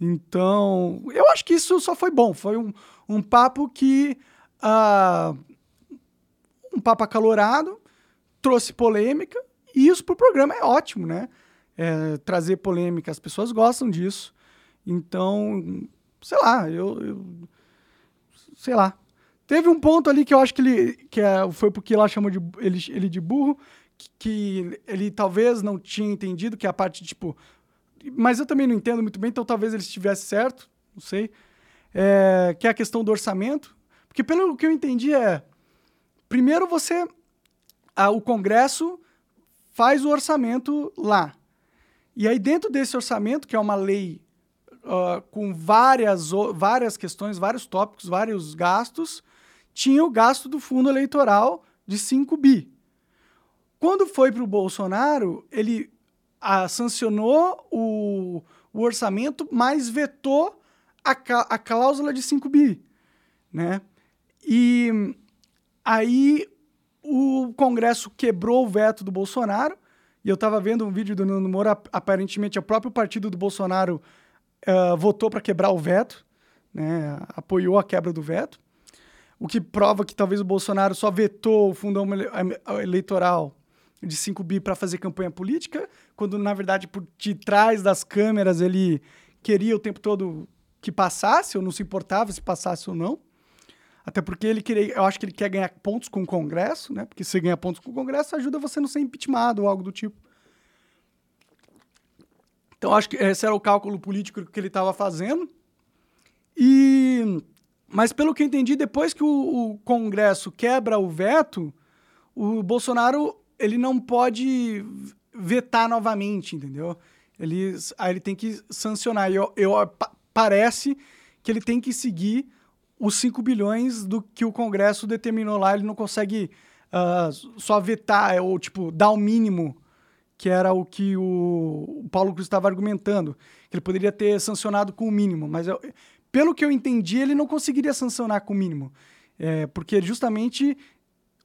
Então, eu acho que isso só foi bom. Foi um, um papo que. Uh, um papo acalorado, trouxe polêmica, e isso pro programa é ótimo, né? É, trazer polêmica, as pessoas gostam disso. Então, sei lá, eu, eu, sei lá. Teve um ponto ali que eu acho que ele que é, foi porque lá chamou de ele, ele de burro, que ele talvez não tinha entendido, que é a parte, tipo. Mas eu também não entendo muito bem, então talvez ele estivesse certo, não sei. É, que é a questão do orçamento. Porque pelo que eu entendi é. Primeiro você. A, o Congresso faz o orçamento lá. E aí, dentro desse orçamento, que é uma lei uh, com várias, várias questões, vários tópicos, vários gastos, tinha o gasto do fundo eleitoral de 5 bi. Quando foi para o Bolsonaro, ele a, sancionou o, o, orçamento, mas vetou a, a cláusula de 5 bi. Né? E aí o Congresso quebrou o veto do Bolsonaro, e eu estava vendo um vídeo do Nando Moura, aparentemente o próprio partido do Bolsonaro uh, votou para quebrar o veto, né? apoiou a quebra do veto, o que prova que talvez o Bolsonaro só vetou o fundão eleitoral de 5 bi para fazer campanha política, quando na verdade por detrás das câmeras ele queria o tempo todo que passasse, ou não se importava se passasse ou não. Até porque ele queria, eu acho que ele quer ganhar pontos com o Congresso, né? Porque se ganhar pontos com o Congresso ajuda você a não ser impeachmentado ou algo do tipo. Então acho que esse era o cálculo político que ele estava fazendo. E mas pelo que eu entendi, depois que o, o Congresso quebra o veto, o Bolsonaro ele não pode vetar novamente, entendeu? Ele, aí ele tem que sancionar. Eu, eu, parece que ele tem que seguir os 5 bilhões do que o Congresso determinou lá. Ele não consegue uh, só vetar ou, tipo, dar o mínimo, que era o que o, o Paulo Cruz estava argumentando. Que ele poderia ter sancionado com o mínimo. Mas, eu, pelo que eu entendi, ele não conseguiria sancionar com o mínimo. É, porque justamente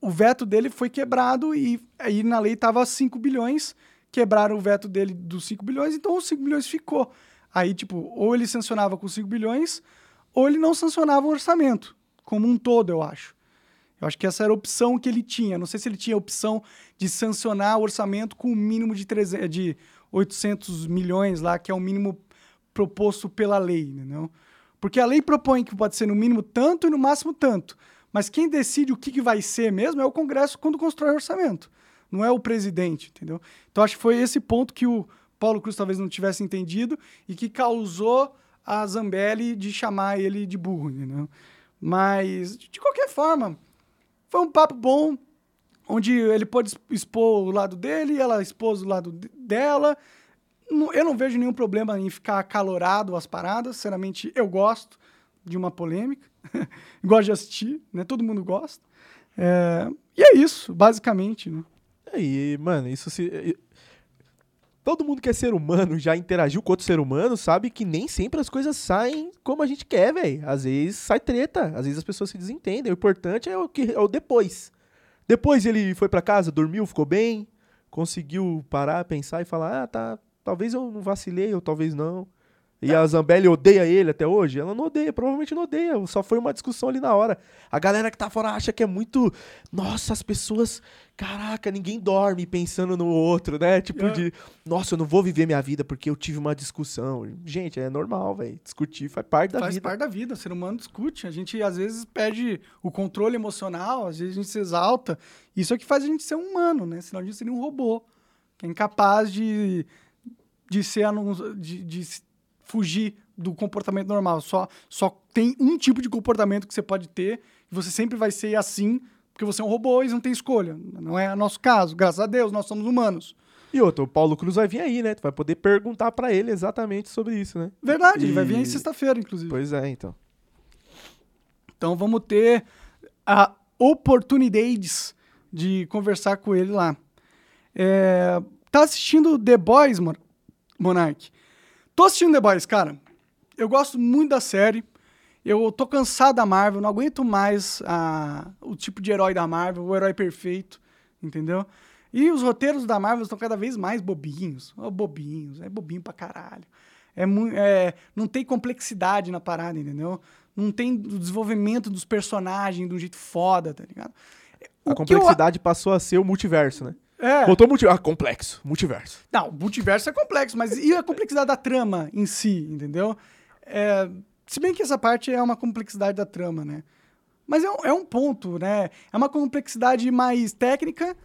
o veto dele foi quebrado e aí na lei estava 5 bilhões, quebraram o veto dele dos 5 bilhões, então os 5 bilhões ficou. Aí, tipo, ou ele sancionava com 5 bilhões, ou ele não sancionava o orçamento, como um todo, eu acho. Eu acho que essa era a opção que ele tinha. Não sei se ele tinha a opção de sancionar o orçamento com o um mínimo de, 300, de 800 milhões lá, que é o mínimo proposto pela lei, entendeu? Porque a lei propõe que pode ser no mínimo tanto e no máximo tanto. Mas quem decide o que, que vai ser mesmo é o Congresso quando constrói o orçamento. Não é o presidente, entendeu? Então acho que foi esse ponto que o Paulo Cruz talvez não tivesse entendido e que causou a Zambelli de chamar ele de burro, entendeu? Mas, de qualquer forma, foi um papo bom, onde ele pôde expor o lado dele, ela expôs o lado dela. Eu não vejo nenhum problema em ficar acalorado as paradas, sinceramente, eu gosto de uma polêmica. gosto de assistir, né? Todo mundo gosta. É... E é isso, basicamente, né? E, mano, isso se. Todo mundo que é ser humano já interagiu com outro ser humano, sabe que nem sempre as coisas saem como a gente quer, velho. Às vezes sai treta, às vezes as pessoas se desentendem. O importante é o que é o depois. Depois ele foi para casa, dormiu, ficou bem, conseguiu parar, pensar e falar: "Ah, tá, talvez eu não vacilei ou talvez não". E a Zambelli odeia ele até hoje? Ela não odeia, provavelmente não odeia. Só foi uma discussão ali na hora. A galera que tá fora acha que é muito. Nossa, as pessoas. Caraca, ninguém dorme pensando no outro, né? Tipo é. de. Nossa, eu não vou viver minha vida porque eu tive uma discussão. Gente, é normal, velho. Discutir faz parte da faz vida. Faz parte da vida. O ser humano discute. A gente às vezes perde o controle emocional, às vezes a gente se exalta. Isso é o que faz a gente ser um humano, né? Senão a gente seria um robô. Que é incapaz de. De ser. De, de fugir do comportamento normal. Só, só tem um tipo de comportamento que você pode ter e você sempre vai ser assim porque você é um robô e não tem escolha. Não é nosso caso. Graças a Deus, nós somos humanos. E outro, o Paulo Cruz vai vir aí, né? Tu vai poder perguntar pra ele exatamente sobre isso, né? Verdade, ele vai vir aí E- sexta-feira, inclusive. Pois é, então. Então vamos ter a oportunidades de conversar com ele lá. É, tá assistindo The Boys, Mon Monark? Tô assistindo The Boys, cara. Eu gosto muito da série. Eu tô cansado da Marvel, não aguento mais a- o tipo de herói da Marvel, o herói perfeito, entendeu? E os roteiros da Marvel estão cada vez mais bobinhos. Ó, bobinhos, é bobinho pra caralho. É, é, não tem complexidade na parada, entendeu? Não tem o desenvolvimento dos personagens de um jeito foda, tá ligado? O A que eu- complexidade passou a ser o multiverso, né? É. Botou multi... Ah, complexo. Multiverso. Não, o multiverso é complexo, mas e a complexidade da trama em si, entendeu? É, se bem que essa parte é uma complexidade da trama, né? Mas é um, é um ponto, né? É uma complexidade mais técnica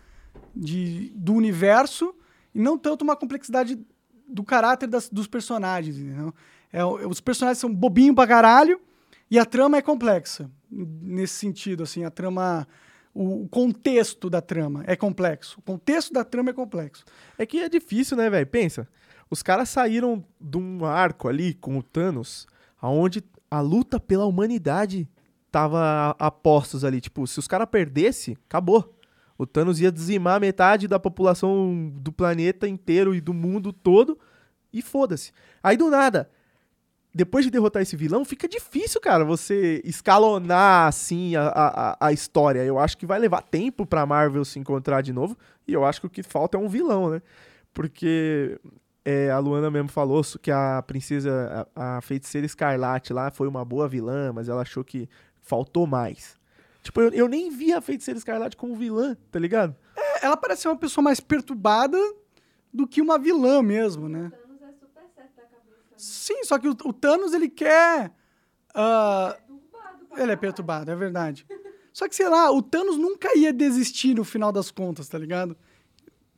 de, do universo e não tanto uma complexidade do caráter das- dos personagens, entendeu? É, os personagens são bobinho pra caralho e a trama é complexa. Nesse sentido, assim, a trama... O contexto da trama é complexo. O contexto da trama é complexo. É que é difícil, né, velho? Pensa. Os caras saíram de um arco ali com o Thanos, aonde a luta pela humanidade tava a postos ali. Tipo, se os caras perdessem, acabou. O Thanos ia dizimar metade da população do planeta inteiro e do mundo todo e foda-se. Aí do nada, depois de derrotar esse vilão, fica difícil, cara, você escalonar assim a, a, a história. Eu acho que vai levar tempo pra Marvel se encontrar de novo. E eu acho que o que falta é um vilão, né? Porque é, a Luana mesmo falou que a princesa, a, a feiticeira escarlate lá foi uma boa vilã, mas ela achou que faltou mais. Tipo, eu, eu nem vi a feiticeira escarlate como vilã, tá ligado? ela parece ser uma pessoa mais perturbada do que uma vilã mesmo, né? Thanos é super certo da cabeça. né? Sim, só que o, o Thanos, ele quer... Perturbado pra ele é perturbado, é verdade. Só que, sei lá, o Thanos nunca ia desistir no final das contas, tá ligado?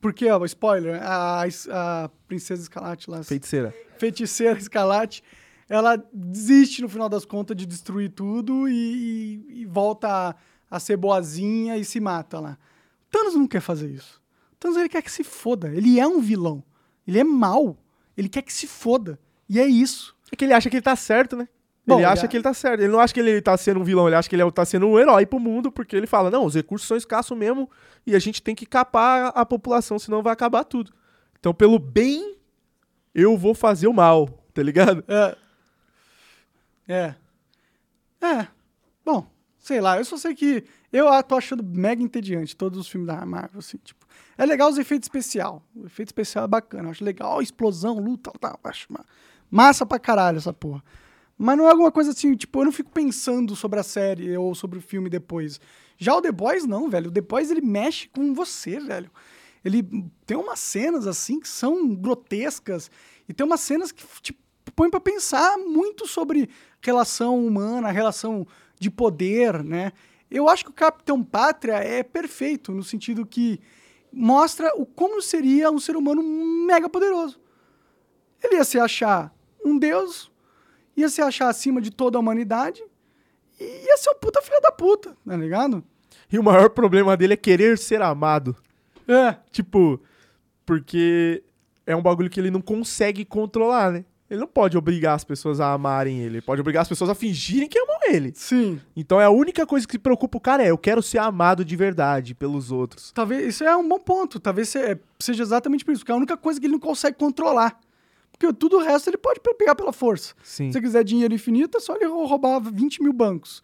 Porque, ó, spoiler, a, a Princesa Escarlate lá, Feiticeira. feiticeira Escarlate, ela desiste no final das contas de destruir tudo e, e- e volta a, a ser boazinha e se mata lá. O Thanos não quer fazer isso. O Thanos ele quer que se foda. Ele é um vilão. Ele é mau. Ele quer que se foda. E é isso. É que ele acha que ele tá certo, né? Bom, ele acha a- que ele tá certo. Ele não acha que ele tá sendo um vilão, ele acha que ele é- tá sendo um herói pro mundo, porque ele fala: não, os recursos são escassos mesmo e a gente tem que capar a população, senão vai acabar tudo. Então, pelo bem, eu vou fazer o mal, tá ligado? É. É. É. Bom, sei lá, eu só sei que eu tô achando mega entediante todos os filmes da Marvel, assim, tipo. É legal os efeitos especial. O efeito especial é bacana, eu acho legal, explosão, luta, tal, acho ma- massa pra caralho essa porra. Mas não é alguma coisa assim, tipo, eu não fico pensando sobre a série ou sobre o filme depois. Já o The Boys não, velho. O The Boys ele mexe com você, velho. Ele tem umas cenas assim que são grotescas e tem umas cenas que te põem pra pensar muito sobre relação humana, relação de poder, né? Eu acho que o Capitão Pátria é perfeito no sentido que mostra o como seria um ser humano mega poderoso. Ele ia se achar um deus, ia se achar acima de toda a humanidade e ia ser um puta filho da puta, tá ligado? E o maior problema dele é querer ser amado. É, Tipo, porque é um bagulho que ele não consegue controlar, né? Ele não pode obrigar as pessoas a amarem ele. Ele pode obrigar as pessoas a fingirem que amam ele. sim. Então é a única coisa que preocupa o cara é eu quero ser amado de verdade pelos outros. Talvez isso é um bom ponto. Talvez é, seja exatamente por isso, porque é a única coisa que ele não consegue controlar. Porque tudo o resto ele pode pe- pegar pela força. Sim. Se ele quiser dinheiro infinito, é só ele rou- roubar 20 mil bancos.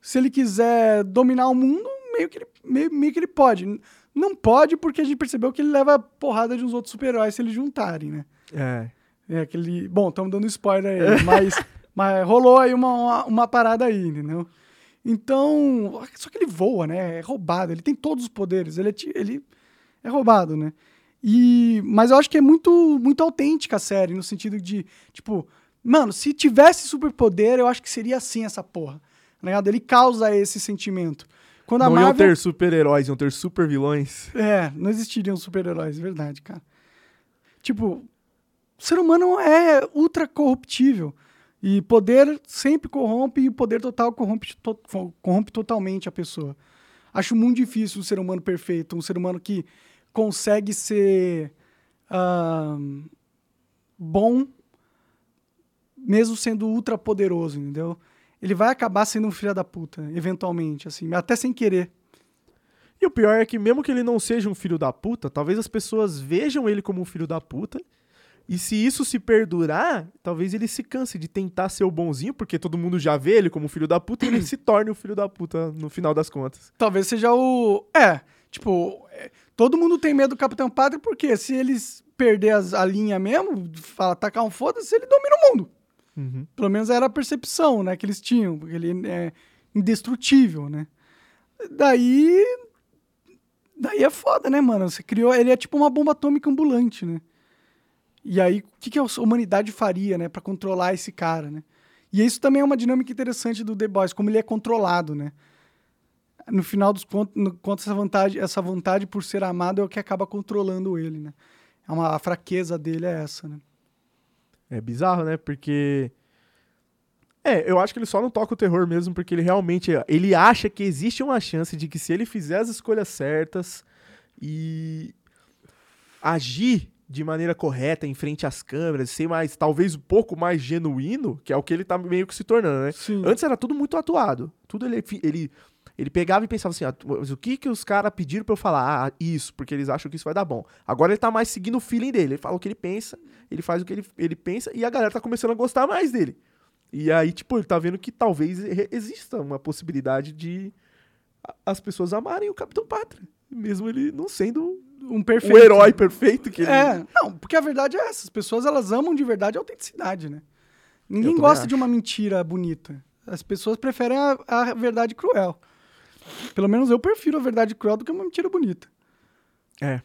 Se ele quiser dominar o mundo, meio que ele, meio, meio que ele pode. Não pode porque a gente percebeu que ele leva porrada de uns outros super-heróis se eles juntarem, né? É. É aquele. Bom, estamos dando spoiler aí, mas, mas rolou aí uma, uma, uma parada aí, entendeu? Então. Só que ele voa, né? É roubado. Ele tem todos os poderes. Ele é, ele é roubado, né? E, mas eu acho que é muito, muito autêntica a série, no sentido de, tipo, mano, se tivesse superpoder, eu acho que seria assim essa porra. Tá ligado? Ele causa esse sentimento. Quando a Não iam Marvel. ter super-heróis, iam ter super-vilões. É, não existiriam super-heróis, é verdade, cara. Tipo, o ser humano é ultra corruptível. E poder sempre corrompe e o poder total corrompe, to- corrompe totalmente a pessoa. Acho muito difícil um ser humano perfeito, um ser humano que consegue ser ahn, bom, mesmo sendo ultra poderoso, entendeu? Ele vai acabar sendo um filho da puta, eventualmente, assim, até sem querer. E o pior é que, mesmo que ele não seja um filho da puta, talvez as pessoas vejam ele como um filho da puta. E se isso se perdurar, talvez ele se canse de tentar ser o bonzinho, porque todo mundo já vê ele como um filho da puta e ele se torne o filho da puta no final das contas. Talvez seja o. É, tipo, é, todo mundo tem medo do Capitão Pátria, porque se eles perder as- a linha mesmo, fala, tacar um foda-se, ele domina o mundo. Uhum. Pelo menos era a percepção, né, que eles tinham, porque ele é indestrutível, né? Daí. Daí é foda, né, mano? Você criou. Ele é tipo uma bomba atômica ambulante, né? E aí, o que, que a humanidade faria, né, pra controlar esse cara, né? E isso também é uma dinâmica interessante do The Boys, como ele é controlado, né? No final dos contos, no, contos essa vontade, essa vontade por ser amado é o que acaba controlando ele, né? É uma, a fraqueza dele é essa, né? É bizarro, né? Porque. É, eu acho que ele só não toca o terror mesmo porque ele realmente. Ele acha que existe uma chance de que se ele fizer as escolhas certas e agir de maneira correta em frente às câmeras, ser mais, talvez um pouco mais genuíno, que é o que ele tá meio que se tornando, né? Sim. Antes era tudo muito atuado. Tudo ele, ele, ele pegava e pensava assim: ah, mas o que que os caras pediram pra eu falar? Ah, isso, porque eles acham que isso vai dar bom. Agora ele tá mais seguindo o feeling dele. Ele fala o que ele pensa, ele faz o que ele, ele pensa e a galera tá começando a gostar mais dele. E aí, tipo, ele tá vendo que talvez exista uma possibilidade de as pessoas amarem o Capitão Pátria. Mesmo ele não sendo Um perfeito. o herói perfeito que ele É, não, porque a verdade é essa. As pessoas, elas amam de verdade a autenticidade, né? Ninguém gosta acho. de uma mentira bonita. As pessoas preferem a, a verdade cruel. Pelo menos eu prefiro a verdade cruel do que uma mentira bonita. É.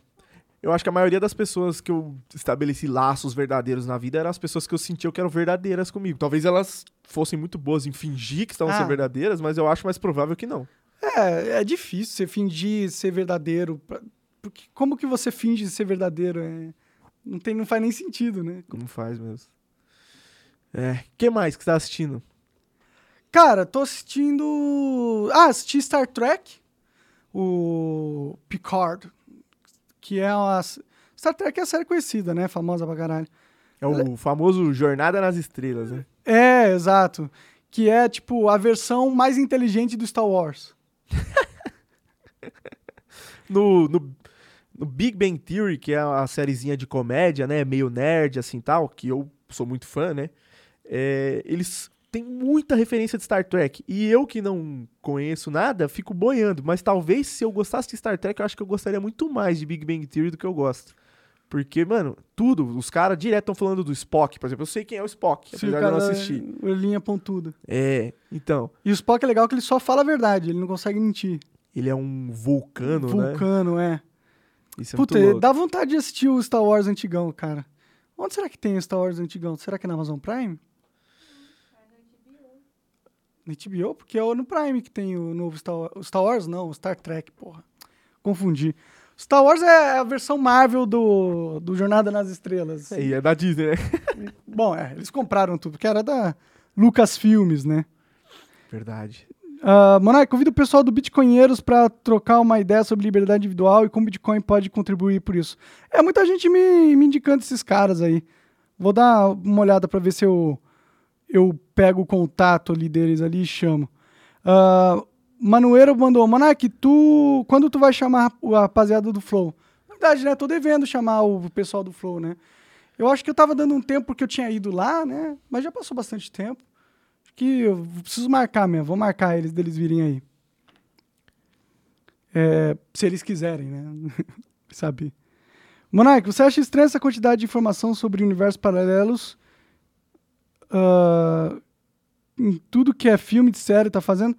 Eu acho que a maioria das pessoas que eu estabeleci laços verdadeiros na vida eram as pessoas que eu sentia que eram verdadeiras comigo. Talvez elas fossem muito boas em fingir que estavam Ah. sendo verdadeiras, mas eu acho mais provável que não. É, é difícil você fingir ser verdadeiro. pra- Porque como que você finge ser verdadeiro? É, não, tem, não faz nem sentido, né? Não faz mesmo. É. que mais que você tá assistindo? Cara, tô assistindo. Ah, assisti Star Trek, o Picard, que é uma. Star Trek é a série conhecida, né? Famosa pra caralho. É o famoso Jornada nas Estrelas, né? É, exato. Que é, tipo, a versão mais inteligente do Star Wars. No, no, no Big Bang Theory, que é a sériezinha de comédia, né? Meio nerd, assim tal, que eu sou muito fã, né? É, eles têm muita referência de Star Trek. E eu que não conheço nada, fico boiando. Mas talvez se eu gostasse de Star Trek, eu acho que eu gostaria muito mais de Big Bang Theory do que eu gosto. Porque, mano, tudo, os caras direto estão falando do Spock, por exemplo. Eu sei quem é o Spock, Se apesar de eu não assistir. Orelhinha pontuda. É, então. E o Spock é legal que ele só fala a verdade, ele não consegue mentir. Ele é um vulcano, né? Vulcano, é. Isso é Puta, muito louco. dá vontade de assistir o Star Wars antigão, cara. Onde será que tem o Star Wars antigão? Será que é na Amazon Prime? No HBO? Porque é no Prime que tem o novo Star Wars. Star Wars não, o Star Trek, porra. Confundi. Star Wars é a versão Marvel do, do Jornada nas Estrelas. É, e é da Disney, né? Bom, é, eles compraram tudo, porque era da Lucasfilmes, né? Verdade. Uh, Monark, convido o pessoal do Bitcoinheiros para trocar uma ideia sobre liberdade individual e como o Bitcoin pode contribuir por isso. É, muita gente me, me indicando esses caras aí. Vou dar uma olhada para ver se eu, eu pego o contato ali deles ali e chamo. Uh, Manueiro mandou, Monark, tu, quando tu vai chamar a rapaziada do Flow? Verdade, né? Tô devendo chamar o pessoal do Flow, né? Eu acho que eu tava dando um tempo porque eu tinha ido lá, né? Mas já passou bastante tempo. Acho que eu preciso marcar mesmo. Vou marcar eles deles virem aí. É, se eles quiserem, né? Sabe? Monark, você acha estranha essa quantidade de informação sobre universos paralelos ah, em tudo que é filme de série tá fazendo?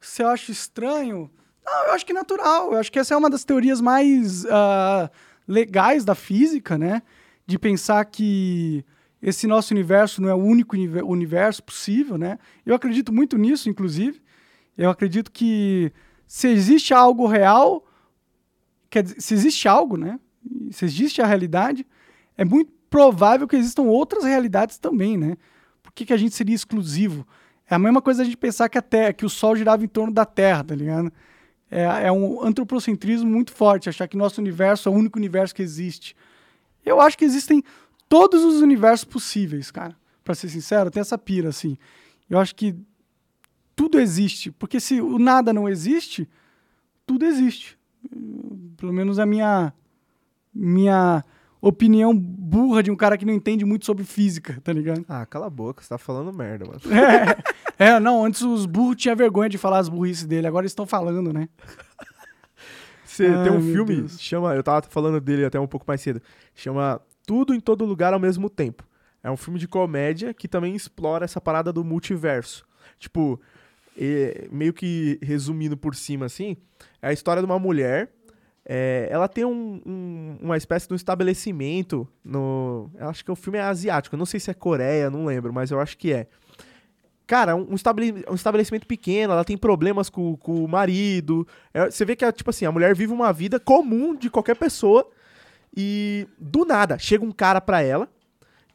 Você acha estranho? Não, eu acho que é natural. Eu acho que essa é uma das teorias mais ah, legais da física, né? De pensar que esse nosso universo não é o único univer- universo possível, né? Eu acredito muito nisso, inclusive. Eu acredito que se existe algo real, quer dizer, se existe algo, né? Se existe a realidade, é muito provável que existam outras realidades também, né? Por que, que a gente seria exclusivo? É a mesma coisa a gente pensar que a Terra, que o Sol girava em torno da Terra, tá ligado? É, é um antropocentrismo muito forte, achar que nosso universo é o único universo que existe. Eu acho que existem todos os universos possíveis, cara. Pra ser sincero, tem essa pira, assim. Eu acho que tudo existe. Porque se o nada não existe, tudo existe. Pelo menos a minha, minha opinião burra de um cara que não entende muito sobre física, tá ligado? Ah, cala a boca, você tá falando merda, mano. É, é não, antes os burros tinham vergonha de falar as burrices dele, agora eles estão falando, né? Você Ai, tem um filme, Deus. chama, eu tava falando dele até um pouco mais cedo, chama Tudo em Todo Lugar ao Mesmo Tempo. É um filme de comédia que também explora essa parada do multiverso. Tipo, meio que resumindo por cima assim, é a história de uma mulher. É, ela tem um- um- uma espécie de um estabelecimento no. Eu acho que o filme é asiático. Não sei se é Coreia, não lembro, mas eu acho que é. Cara, um, um estabele- estabelecimento pequeno, ela tem problemas com, com o marido. É, você vê que, tipo assim, a mulher vive uma vida comum de qualquer pessoa. E do nada, chega um cara pra ela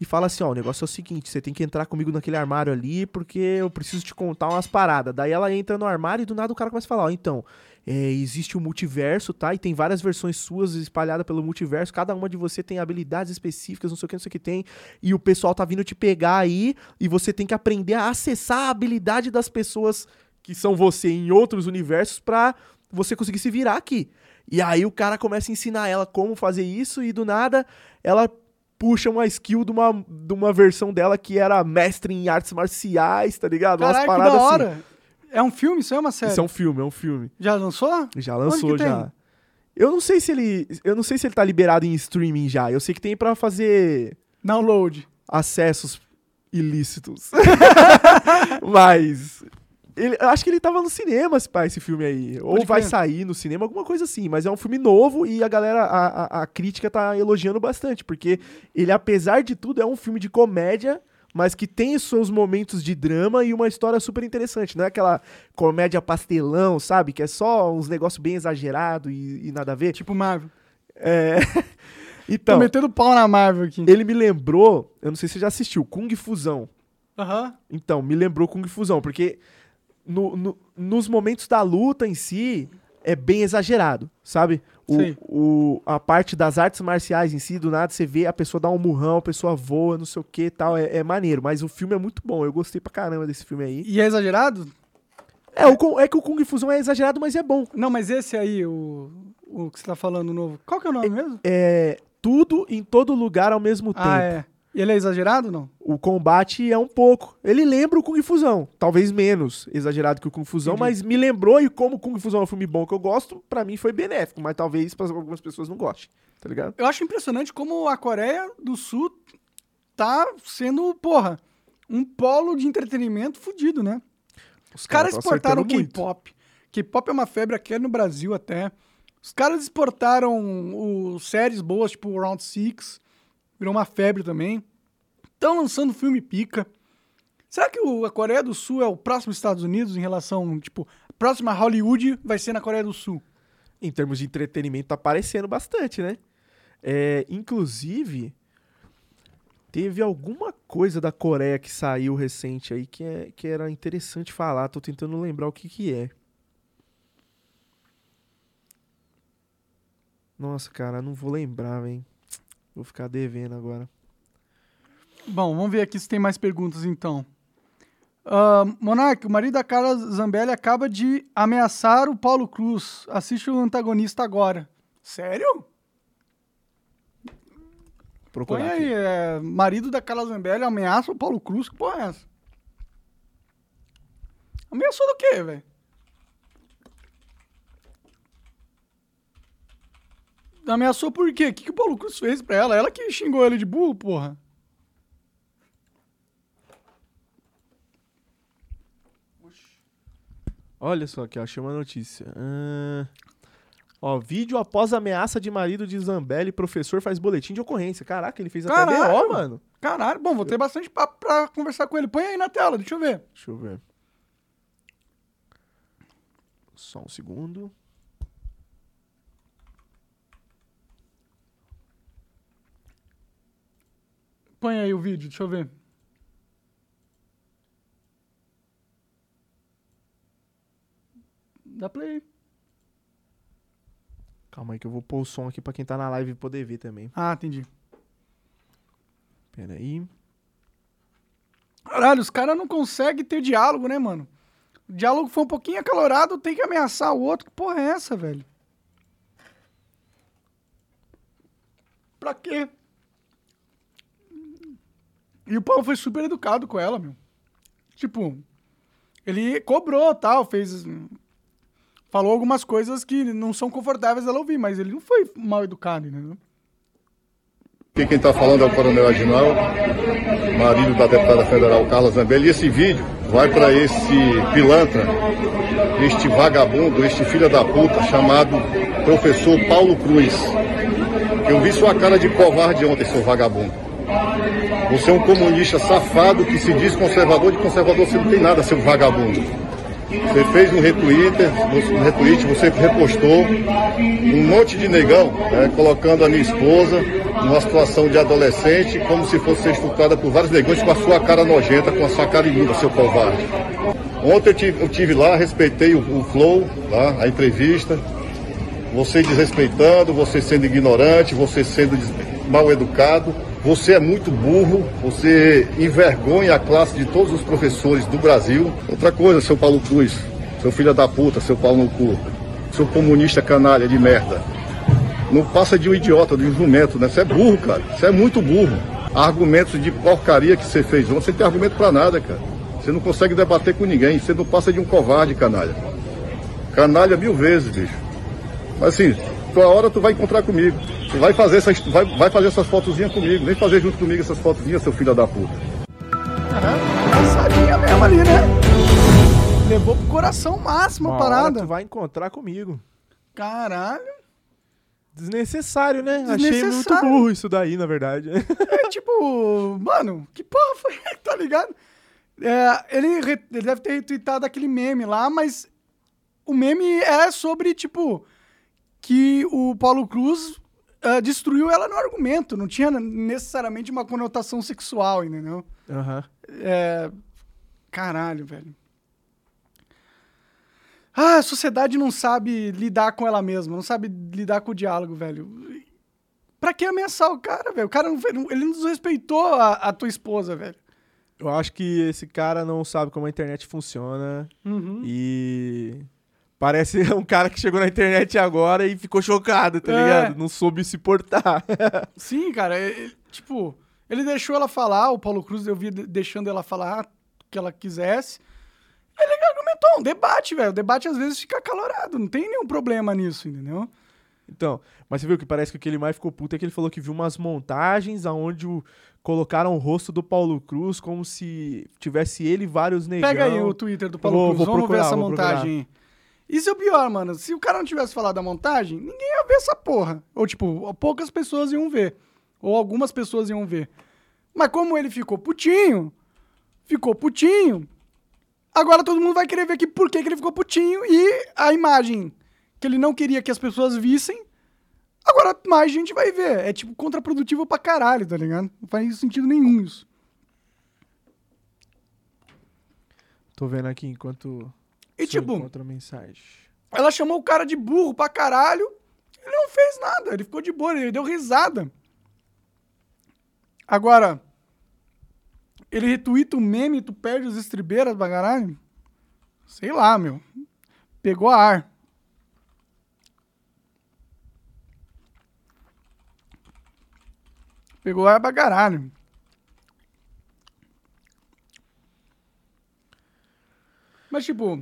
e fala assim: Ó, o negócio é o seguinte, você tem que entrar comigo naquele armário ali porque eu preciso te contar umas paradas. Daí ela entra no armário e do nada o cara começa a falar: Ó, então, é, existe um multiverso, tá? E tem várias versões suas espalhadas pelo multiverso. Cada uma de você tem habilidades específicas, não sei o que, não sei o que tem. E o pessoal tá vindo te pegar aí e você tem que aprender a acessar a habilidade das pessoas que são você em outros universos pra você conseguir se virar aqui. E aí o cara começa a ensinar ela como fazer isso e do nada ela puxa uma skill de uma, de uma versão dela que era mestre em artes marciais, tá ligado? Umas Caralho, que paradas da assim. É um filme? Isso é uma série? Isso é um filme, é um filme. Já lançou? Já lançou tem? já. Eu não sei se ele, eu não sei se ele tá liberado em streaming já. Eu sei que tem pra fazer Download. acessos ilícitos. Mas ele- eu acho que ele tava no cinema, esse, pá, esse filme aí. Ou vai sair no cinema, alguma coisa assim. Mas é um filme novo e a galera, a, a- a crítica tá elogiando bastante. Porque ele, apesar de tudo, é um filme de comédia, mas que tem seus momentos de drama e uma história super interessante. Não é aquela comédia pastelão, sabe? Que é só uns negócios bem exagerados e, e nada a ver. Tipo Marvel. É. Tô então, metendo pau na Marvel aqui. ele me lembrou, eu não sei se você já assistiu, Kung Fusão. Aham. Então, me lembrou Kung Fusão, porque no- no- nos momentos da luta em si é bem exagerado, sabe? O, o- a parte das artes marciais em si, do nada você vê a pessoa dar um murrão, a pessoa voa, não sei o que e tal, é, é maneiro. Mas o filme é muito bom, eu gostei pra caramba desse filme aí. E é exagerado? É, o, Kung- é que o Kung Fusão é exagerado, mas é bom. Não, mas esse aí, o, o que você tá falando novo, qual que é o nome mesmo? É tudo em todo lugar ao mesmo tempo. Ah, é. E ele é exagerado ou não? O combate é um pouco. Ele lembra o Kung Fusão. Talvez menos exagerado que o Kung Fusão, Entendi. mas me lembrou. E como o Kung Fusão é um filme bom que eu gosto, pra mim foi benéfico. Mas talvez pra algumas pessoas não gostem. Tá ligado? Eu acho impressionante como a Coreia do Sul tá sendo, porra, um polo de entretenimento fudido, né? Os caras tão exportaram acertando muito. K-pop. K-pop é uma febre aqui no Brasil até. Os caras exportaram o, séries boas, tipo Round Six. Virou uma febre também. Estão lançando filme pica. Será que o- a Coreia do Sul é o próximo Estados Unidos em relação, tipo, a próxima Hollywood vai ser na Coreia do Sul? Em termos de entretenimento, tá aparecendo bastante, né? É, inclusive, teve alguma coisa da Coreia que saiu recente aí que, é, que era interessante falar. Tô tentando lembrar o que que é. Nossa, cara, não vou lembrar, velho. Vou ficar devendo agora. Bom, vamos ver aqui se tem mais perguntas então. Ah, Monark, o marido da Carla Zambelli acaba de ameaçar o Paulo Cruz. Assiste o antagonista agora. Sério? Põe Procurar aí, é, marido da Carla Zambelli ameaça o Paulo Cruz. Que porra é essa? Ameaçou do quê, velho? Ameaçou por quê? O que, que o Paulo Cruz fez pra ela? Ela que xingou ele de burro, porra. Olha só aqui, ó, achei uma notícia. Ah, Ó, vídeo após ameaça de marido de Zambelli, professor faz boletim de ocorrência. Caraca, ele fez até Caralho. BO, mano. Caralho, bom, vou ter bastante papo pra conversar com ele. Põe aí na tela, deixa eu ver. Deixa eu ver. Só um segundo. Põe aí o vídeo, deixa eu ver. Dá play. Calma aí que eu vou pôr o som aqui pra quem tá na live poder ver também. Ah, entendi. Pera aí. Caralho, os caras não conseguem ter diálogo, né, mano? O diálogo foi um pouquinho acalorado, tem que ameaçar o outro. Que porra é essa, velho? Pra quê? E o Paulo foi super educado com ela, meu. Tipo, ele cobrou tal, fez. Falou algumas coisas que não são confortáveis dela ouvir, mas ele não foi mal educado, entendeu? Aqui quem está falando é o Coronel Aginal, marido da deputada federal Carla Zambelli. E esse vídeo vai para esse pilantra, este vagabundo, este filho da puta, chamado professor Paulo Cruz. Eu vi sua cara de covarde ontem, seu vagabundo. Você é um comunista safado que se diz conservador, de conservador você não tem nada, seu vagabundo. Você fez um retweet, um retweet, você repostou um monte de negão, né, colocando a minha esposa numa situação de adolescente, como se fosse ser estuprada por vários negões com a sua cara nojenta, com a sua cara imunda, seu covarde. Ontem eu tive, eu tive lá, respeitei o, o flow, a entrevista, você desrespeitando, você sendo ignorante, você sendo mal educado. Você é muito burro, você envergonha a classe de todos os professores do Brasil. Outra coisa, seu Paulo Cruz, seu filho da puta, seu pau no cu, seu comunista canalha de merda. Não passa de um idiota, de um jumento, né? Você é burro, cara. Você é muito burro. Argumentos de porcaria que você fez você não tem argumento pra nada, cara. Você não consegue debater com ninguém. Você não passa de um covarde, canalha. Canalha mil vezes, bicho. Mas assim, tua hora tu vai encontrar comigo. Tu vai fazer essas, vai, vai fazer essas fotozinhas comigo. Vem fazer junto comigo essas fotozinhas, seu filho da puta. Engraçadinha mesmo ali, né? Levou pro coração máximo a Uma hora parada. tu vai encontrar comigo. Caralho. Desnecessário, né? Achei muito Desnecessário. burro isso daí, na verdade. É tipo, mano, que porra foi, tá ligado? É, ele, re- ele deve ter retweetado aquele meme lá, mas o meme é sobre, tipo, que o Paulo Cruz ah, destruiu ela no argumento. Não tinha necessariamente uma conotação sexual, entendeu? Aham. É. Caralho, velho. Ah, a sociedade não sabe lidar com ela mesma, não sabe lidar com o diálogo, velho. Pra que ameaçar o cara, velho? O cara não, ele não desrespeitou a, a tua esposa, velho. Eu acho que esse cara não sabe como a internet funciona e parece um cara que chegou na internet agora e ficou chocado, tá É. ligado? Não soube se portar. Sim, cara, é- é- tipo, ele deixou ela falar, o Paulo Cruz eu vi de- deixando ela falar o que ela quisesse. Ele argumentou, um debate, velho. O debate às vezes fica acalorado, não tem nenhum problema nisso, entendeu? Então, mas você viu que parece que o que ele mais ficou puto é que ele falou que viu umas montagens aonde o, colocaram o rosto do Paulo Cruz como se tivesse ele e vários negão. Pega aí o Twitter do Paulo Vou- Cruz, vou vamos procurar, ver essa vou procurar. Isso é o pior, mano. Se o cara não tivesse falado da montagem, ninguém ia ver essa porra. Ou, tipo, poucas pessoas iam ver. Ou algumas pessoas iam ver. Mas como ele ficou putinho, ficou putinho, agora todo mundo vai querer ver aqui por que, que ele ficou putinho e a imagem que ele não queria que as pessoas vissem, agora mais gente vai ver. É, tipo, contraprodutivo pra caralho, tá ligado? Não faz sentido nenhum isso. Tô vendo aqui enquanto E, tipo, encontro a mensagem. Ela chamou o cara de burro pra caralho. Ele não fez nada. Ele ficou de boa, ele deu risada. Agora, ele retuita um meme e tu perde os estribeiras pra caralho? Sei lá, meu. Pegou ar. Pegou ar pra caralho. Mas, tipo,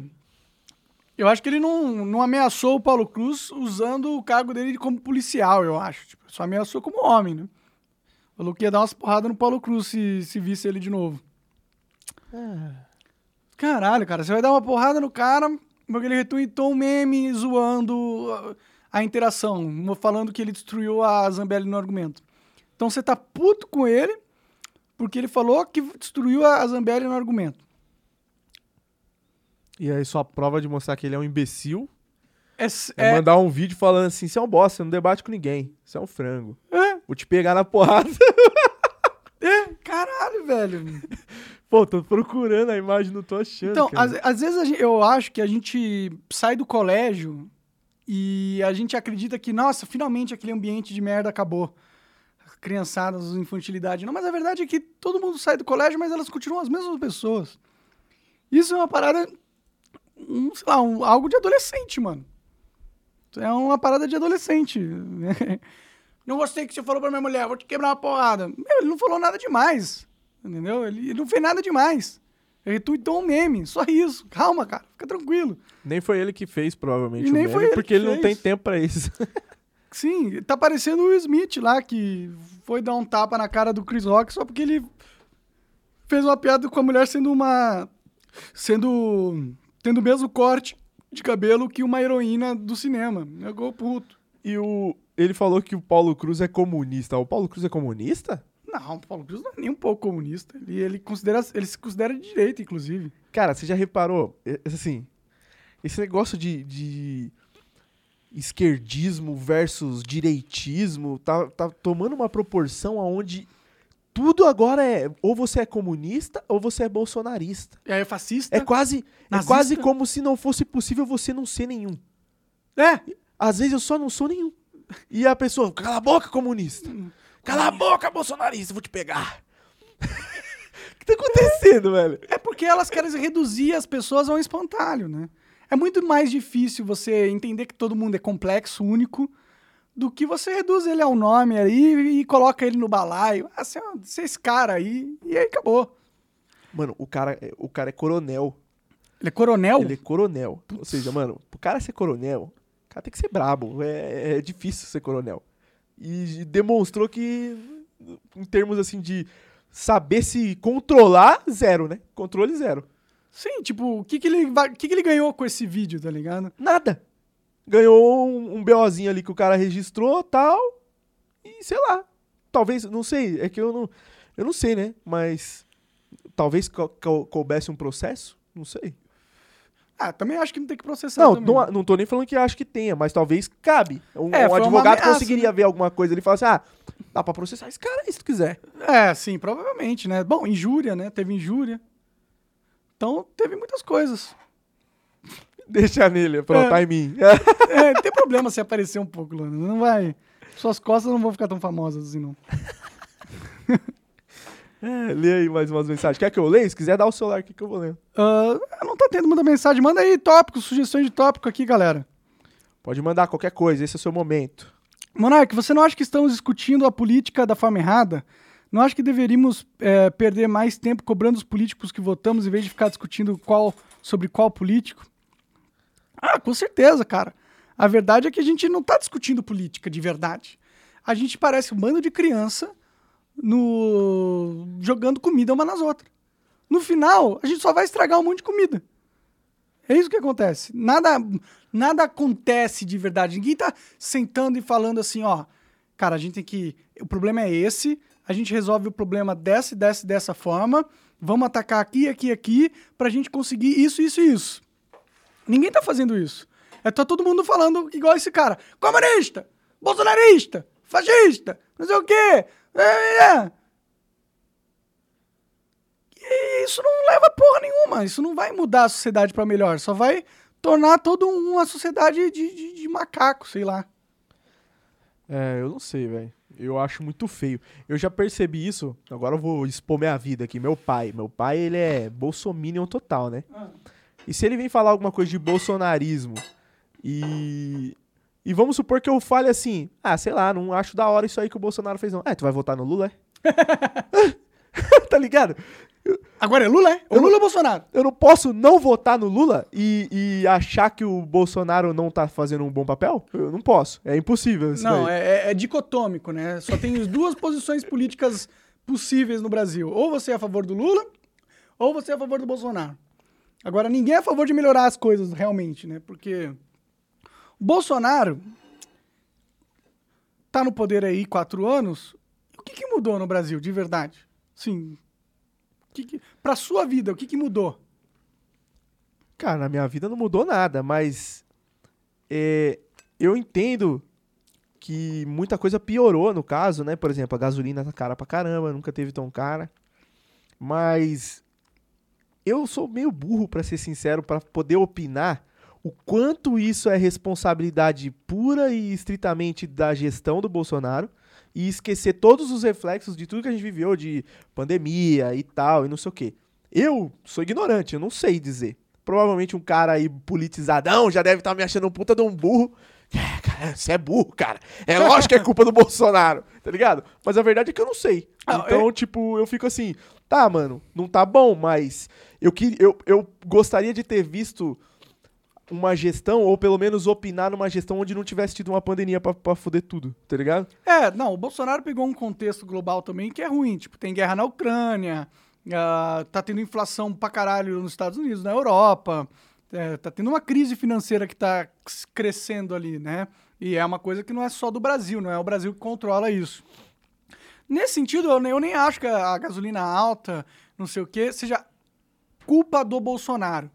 eu acho que ele não, não ameaçou o Paulo Cruz usando o cargo dele como policial, eu acho. Tipo, só ameaçou como homem, né? Falou que ia dar umas porradas no Paulo Cruz se, se visse ele de novo. Caralho, cara, você vai dar uma porrada no cara porque ele retweetou um meme zoando a, a interação, falando que ele destruiu a Zambelli no argumento. Então você tá puto com ele porque ele falou que destruiu a Zambelli no argumento. E aí sua prova de mostrar que ele é um imbecil É, é, é- mandar um vídeo falando assim, você é um bosta, você não debate com ninguém. Você é um frango. é, Vou te pegar na porrada. é, caralho, velho. Pô, tô procurando a imagem, não tô achando. Então, às, vezes a gen- eu acho que a gente sai do colégio e a gente acredita que, nossa, finalmente aquele ambiente de merda acabou. criançadas, infantilidade, não, mas a verdade é que todo mundo sai do colégio, mas elas continuam as mesmas pessoas. Isso é uma parada, um, sei lá, um- algo de adolescente, mano. É uma parada de adolescente. Não gostei que você falou pra minha mulher, vou te quebrar uma porrada. Meu, ele não falou nada demais. Entendeu? Ele, ele não fez nada demais. Ele tweetou um meme, só isso. Calma, cara, fica tranquilo. Nem foi ele que fez, provavelmente, E o nem meme, foi ele porque que ele não fez. tem tempo pra isso. Sim, tá parecendo o Will Smith lá, que foi dar um tapa na cara do Chris Rock só porque ele fez uma piada com a mulher sendo uma. sendo. Tendo o mesmo corte de cabelo que uma heroína do cinema. Negou puto. E o, ele falou que o Paulo Cruz é comunista. O Paulo Cruz é comunista? Não, o Paulo Cruz não é nem um pouco comunista. Ele, ele, considera, ele se considera de direita, inclusive. Cara, você já reparou? É, Assim, esse negócio de, de esquerdismo versus direitismo tá, tá tomando uma proporção aonde tudo agora é ou você é comunista ou você é bolsonarista. E aí é fascista. É quase, é quase como se não fosse possível você não ser nenhum. É. Às vezes eu só não sou nenhum. E a pessoa, cala a boca, comunista. Cala a boca, bolsonarista, vou te pegar. O que tá acontecendo, velho? É porque elas querem reduzir as pessoas a um espantalho, né? É muito mais difícil você entender que todo mundo é complexo, único, do que você reduz ele a um nome aí e coloca ele no balaio. Ah, você é você é esse cara aí, e aí acabou. Mano, o cara, é- o cara é coronel. Ele é coronel? Ele é coronel. Ou seja, mano, pro cara ser coronel, o cara tem que ser brabo. É, é difícil ser coronel. E demonstrou que, em termos assim de saber se controlar, zero, né? Controle zero. Sim, tipo, o que, que, ele, que, que ele ganhou com esse vídeo, tá ligado? Nada. Ganhou um, um BOzinho ali que o cara registrou tal. E sei lá. Talvez, não sei. É que eu não. Eu não sei, né? Mas. Talvez cou- cou- coubesse um processo? Não sei. Ah, também acho que não tem que processar Não, também. não, não tô nem falando que acho que tenha, mas talvez cabe. Um, É, um advogado ameaça, conseguiria ver alguma coisa ele fala assim: ah, dá pra processar esse cara aí se tu quiser. É, sim, provavelmente, né? Bom, injúria, né? Teve injúria. Então, teve muitas coisas. Deixa nele, pronto, É. tá em mim. É, não tem problema se aparecer um pouco, Lana. Não vai. Suas costas não vão ficar tão famosas assim, não. É, lê aí mais umas mensagens. Quer que eu leia? Se quiser, dá o celular aqui que eu vou lendo. Ah, não tá tendo muita mensagem. Manda aí tópicos, sugestões de tópico aqui, galera. Pode mandar qualquer coisa, esse é o seu momento. Monark, você não acha que estamos discutindo a política da forma errada? Não acha que deveríamos é, perder mais tempo cobrando os políticos que votamos em vez de ficar discutindo qual, sobre qual político? Ah, com certeza, cara. A verdade é que a gente não tá discutindo política de verdade. A gente parece um bando de criança no jogando comida uma nas outras. No final, a gente só vai estragar um monte de comida. É isso que acontece. Nada, nada acontece de verdade. Ninguém tá sentando e falando assim, ó, cara, a gente tem que. O problema é esse, a gente resolve o problema dessa, e dessa, dessa forma. Vamos atacar aqui, aqui, aqui, pra gente conseguir isso, isso e isso. Ninguém tá fazendo isso. É tá todo mundo falando igual esse cara. Comunista! Bolsonarista! Fascista! Não sei o quê! É, é. E isso não leva porra nenhuma. Isso não vai mudar a sociedade pra melhor. Só vai tornar toda uma sociedade de, de, de macaco, sei lá. É, eu não sei, velho. Eu acho muito feio. Eu já percebi isso. Agora eu vou expor minha vida aqui. Meu pai. Meu pai, ele é bolsominion total, né? E se ele vem falar alguma coisa de bolsonarismo e. E vamos supor que eu fale assim: ah, sei lá, não acho da hora isso aí que o Bolsonaro fez, não. É, tu vai votar no Lula, é? tá ligado? Agora é Lula, é? Ou Eu Lula ou Bolsonaro? Eu não posso não votar no Lula e, e achar que o Bolsonaro não tá fazendo um bom papel? Eu não posso. É impossível isso Não, é, é- é dicotômico, né? Só tem as duas posições políticas possíveis no Brasil. Ou você é a favor do Lula, ou você é a favor do Bolsonaro. Agora, ninguém é a favor de melhorar as coisas, realmente, né? Porque Bolsonaro tá no poder aí quatro anos. O que, que mudou no Brasil, de verdade? Sim. Que que, pra sua vida, o que, que mudou? Cara, na minha vida não mudou nada, mas é, eu entendo que muita coisa piorou no caso, né? Por exemplo, a gasolina tá cara pra caramba, nunca teve tão cara. Mas eu sou meio burro, pra ser sincero, pra poder opinar o quanto isso é responsabilidade pura e estritamente da gestão do Bolsonaro e esquecer todos os reflexos de tudo que a gente viveu, de pandemia e tal, e não sei o quê. Eu sou ignorante, eu não sei dizer. Provavelmente um cara aí politizadão já deve estar me achando um puta de um burro. É, cara, você é burro, cara. É lógico que é culpa do Bolsonaro, tá ligado? Mas a verdade é que eu não sei. Ah, Então, tipo, eu fico assim, tá, mano, não tá bom, mas eu, que, eu, eu gostaria de ter visto uma gestão, ou pelo menos opinar numa gestão onde não tivesse tido uma pandemia pra, pra foder tudo, tá ligado? É, não, o Bolsonaro pegou um contexto global também que é ruim. Tipo, tem guerra na Ucrânia, ah, tá tendo inflação pra caralho nos Estados Unidos, na Europa, é, tá tendo uma crise financeira que tá crescendo ali, né? E é uma coisa que não é só do Brasil, não é o Brasil que controla isso. Nesse sentido, eu nem, eu nem acho que a gasolina alta, não sei o quê, seja culpa do Bolsonaro.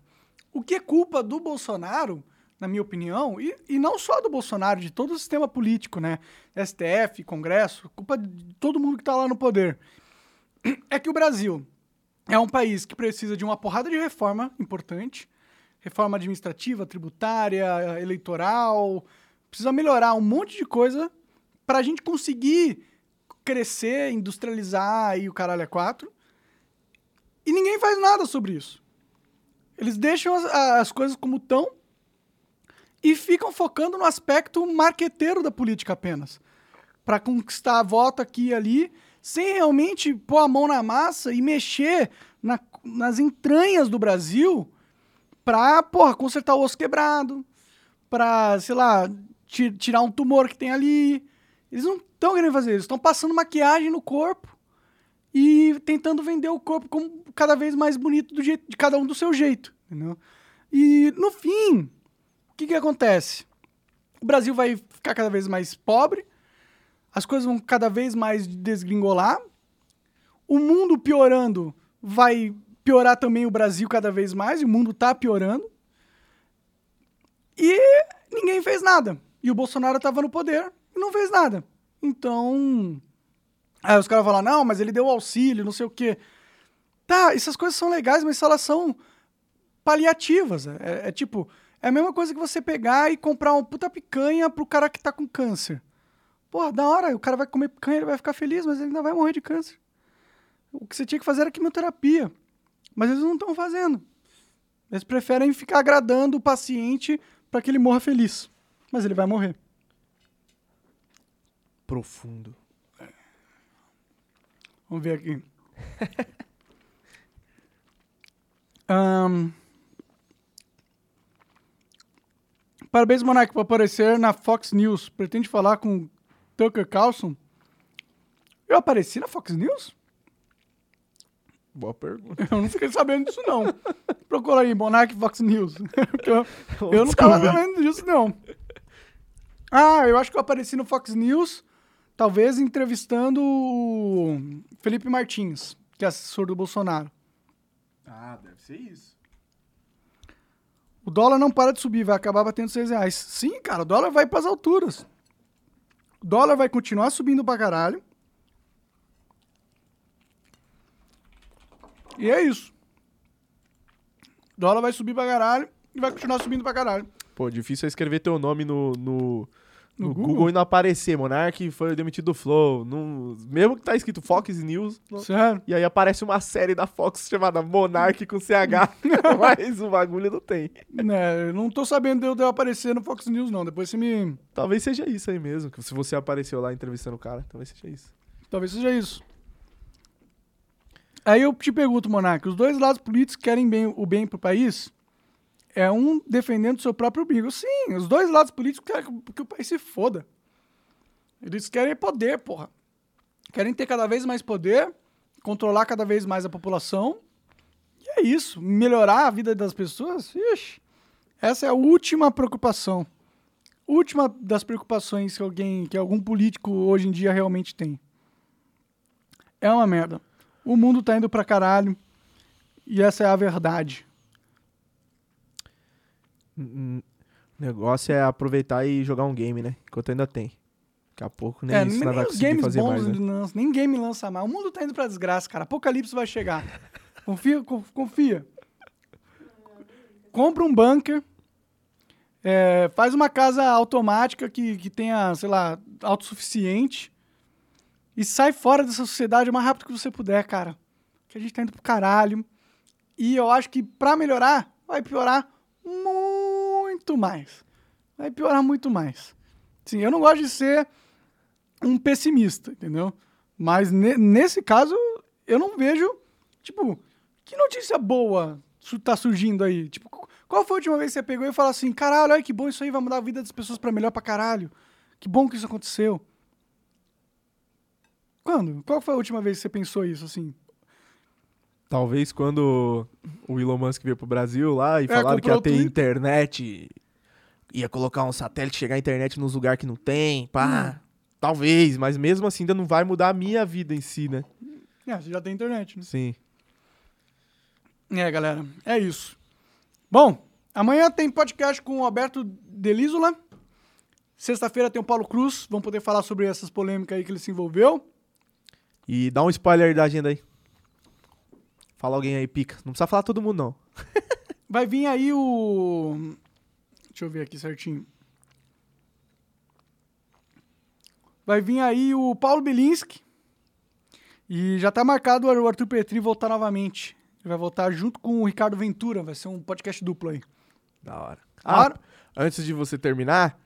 O que é culpa do Bolsonaro, na minha opinião, e, e não só do Bolsonaro, de todo o sistema político, né? STF, Congresso, culpa de todo mundo que tá lá no poder. É que o Brasil é um país que precisa de uma porrada de reforma importante, reforma administrativa, tributária, eleitoral, precisa melhorar um monte de coisa para a gente conseguir crescer, industrializar e o caralho é quatro. E ninguém faz nada sobre isso. Eles deixam as, as coisas como estão e ficam focando no aspecto marqueteiro da política apenas. Para conquistar voto aqui e ali, sem realmente pôr a mão na massa e mexer na- nas entranhas do Brasil pra, porra, consertar o osso quebrado, pra, sei lá, ti- tirar um tumor que tem ali. Eles não estão querendo fazer isso, estão passando maquiagem no corpo e tentando vender o corpo como cada vez mais bonito do jeito de cada um do seu jeito, entendeu? E no fim, o que que acontece? O Brasil vai ficar cada vez mais pobre, as coisas vão cada vez mais desgringolar, o mundo piorando vai piorar também o Brasil cada vez mais, e o mundo tá piorando. E ninguém fez nada. E o Bolsonaro tava no poder não fez nada. Então, Aí os caras falam, não, mas ele deu auxílio, não sei o quê. Tá, essas coisas são legais, mas elas são paliativas. É, é tipo, é a mesma coisa que você pegar e comprar uma puta picanha pro cara que tá com câncer. Porra, da hora, o cara vai comer picanha, ele vai ficar feliz, mas ele ainda vai morrer de câncer. O que você tinha que fazer era quimioterapia. Mas eles não estão fazendo. Eles preferem ficar agradando o paciente para que ele morra feliz. Mas ele vai morrer. Profundo. Vamos ver aqui. Ahn. Parabéns, Monark, por aparecer na Fox News. Pretende falar com Tucker Carlson? Eu apareci na Fox News? Boa pergunta. Eu não fiquei sabendo disso, não. Procura aí, Monark Fox News. Eu, eu não tava sabendo disso, não. Ah, eu acho que eu apareci no Fox News, talvez entrevistando o Felipe Martins, que é assessor do Bolsonaro. Ah, deve ser isso. O dólar não para de subir, vai acabar batendo 6 reais. Sim, cara, o dólar vai pras alturas. O dólar vai continuar subindo pra caralho. E é isso. O dólar vai subir pra caralho e vai continuar subindo pra caralho. Pô, difícil é escrever teu nome no, no, No no Google? Google? e não aparecer. Monark foi demitido do Flow. Mesmo que tá escrito Fox News. Sério? E aí aparece uma série da Fox chamada Monark com CH. mas o bagulho não tem. É, eu não tô sabendo de eu, de eu aparecer no Fox News, não. Depois você me. Talvez seja isso aí mesmo. Se você apareceu lá entrevistando o cara, talvez seja isso. Talvez seja isso. Aí eu te pergunto, Monark, os dois lados políticos querem bem, o bem pro país? É um defendendo seu próprio umbigo. Sim, os dois lados políticos querem que o país se foda. Eles querem poder, porra. Querem ter cada vez mais poder, controlar cada vez mais a população. E é isso. Melhorar a vida das pessoas? Ixi. Essa é a última preocupação. Última das preocupações que alguém, que algum político hoje em dia realmente tem. É uma merda. O mundo tá indo pra caralho. E essa é a verdade. O negócio é aproveitar e jogar um game, né? Enquanto ainda tem. Daqui a pouco nem é, isso nem, nós vai os conseguir games fazer bons mais, né? lança, nem game lança mais. O mundo tá indo pra desgraça, cara. Apocalipse vai chegar. Confia, co- confia. Compra um bunker. é, faz uma casa automática que, que tenha, sei lá, autossuficiente. E sai fora dessa sociedade o mais rápido que você puder, cara. Que a gente tá indo pro caralho. E eu acho que pra melhorar, vai piorar muito mais. Vai piorar muito mais. Sim, eu não gosto de ser um pessimista, entendeu? Mas ne- nesse caso, eu não vejo, tipo, que notícia boa tá surgindo aí? Tipo, qu- qual foi a última vez que você pegou e falou assim, caralho, olha que bom, isso aí vai mudar a vida das pessoas pra melhor pra caralho. Que bom que isso aconteceu. Quando? Qual foi a última vez que você pensou isso, assim? Talvez quando o Elon Musk veio pro Brasil lá e falaram que ia ter internet, ia colocar um satélite, chegar a internet nos lugares que não tem, pá. Talvez, mas mesmo assim ainda não vai mudar a minha vida em si, né? É, você já tem internet, né? Sim. É, galera, é isso. Bom, amanhã tem podcast com o Alberto Delísola. Sexta-feira tem o Paulo Cruz. Vamos poder falar sobre essas polêmicas aí que ele se envolveu. E dá um spoiler da agenda aí. Fala alguém aí, pica. Não precisa falar todo mundo, não. Vai vir aí o. Deixa eu ver aqui certinho. Vai vir aí o Paulo Bilinski. E já tá marcado o Arthur Petri voltar novamente. Ele vai voltar junto com o Ricardo Ventura. Vai ser um podcast duplo aí. Da hora. Ah, hora? antes de você terminar,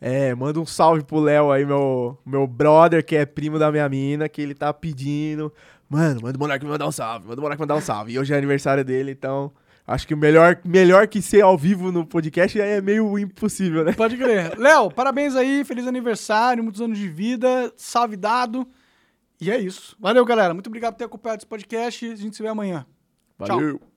é, manda um salve pro Léo aí, meu, meu brother, que é primo da minha mina, que ele tá pedindo. Mano, manda o Monark me mandar um salve, manda o Monark me mandar um salve. E hoje é aniversário dele, então acho que o melhor, melhor que ser ao vivo no podcast é meio impossível, né? Pode crer. Léo, parabéns aí, feliz aniversário, muitos anos de vida, salve dado. E é isso. Valeu, galera. Muito obrigado por ter acompanhado esse podcast. A gente se vê amanhã. Tchau. Valeu.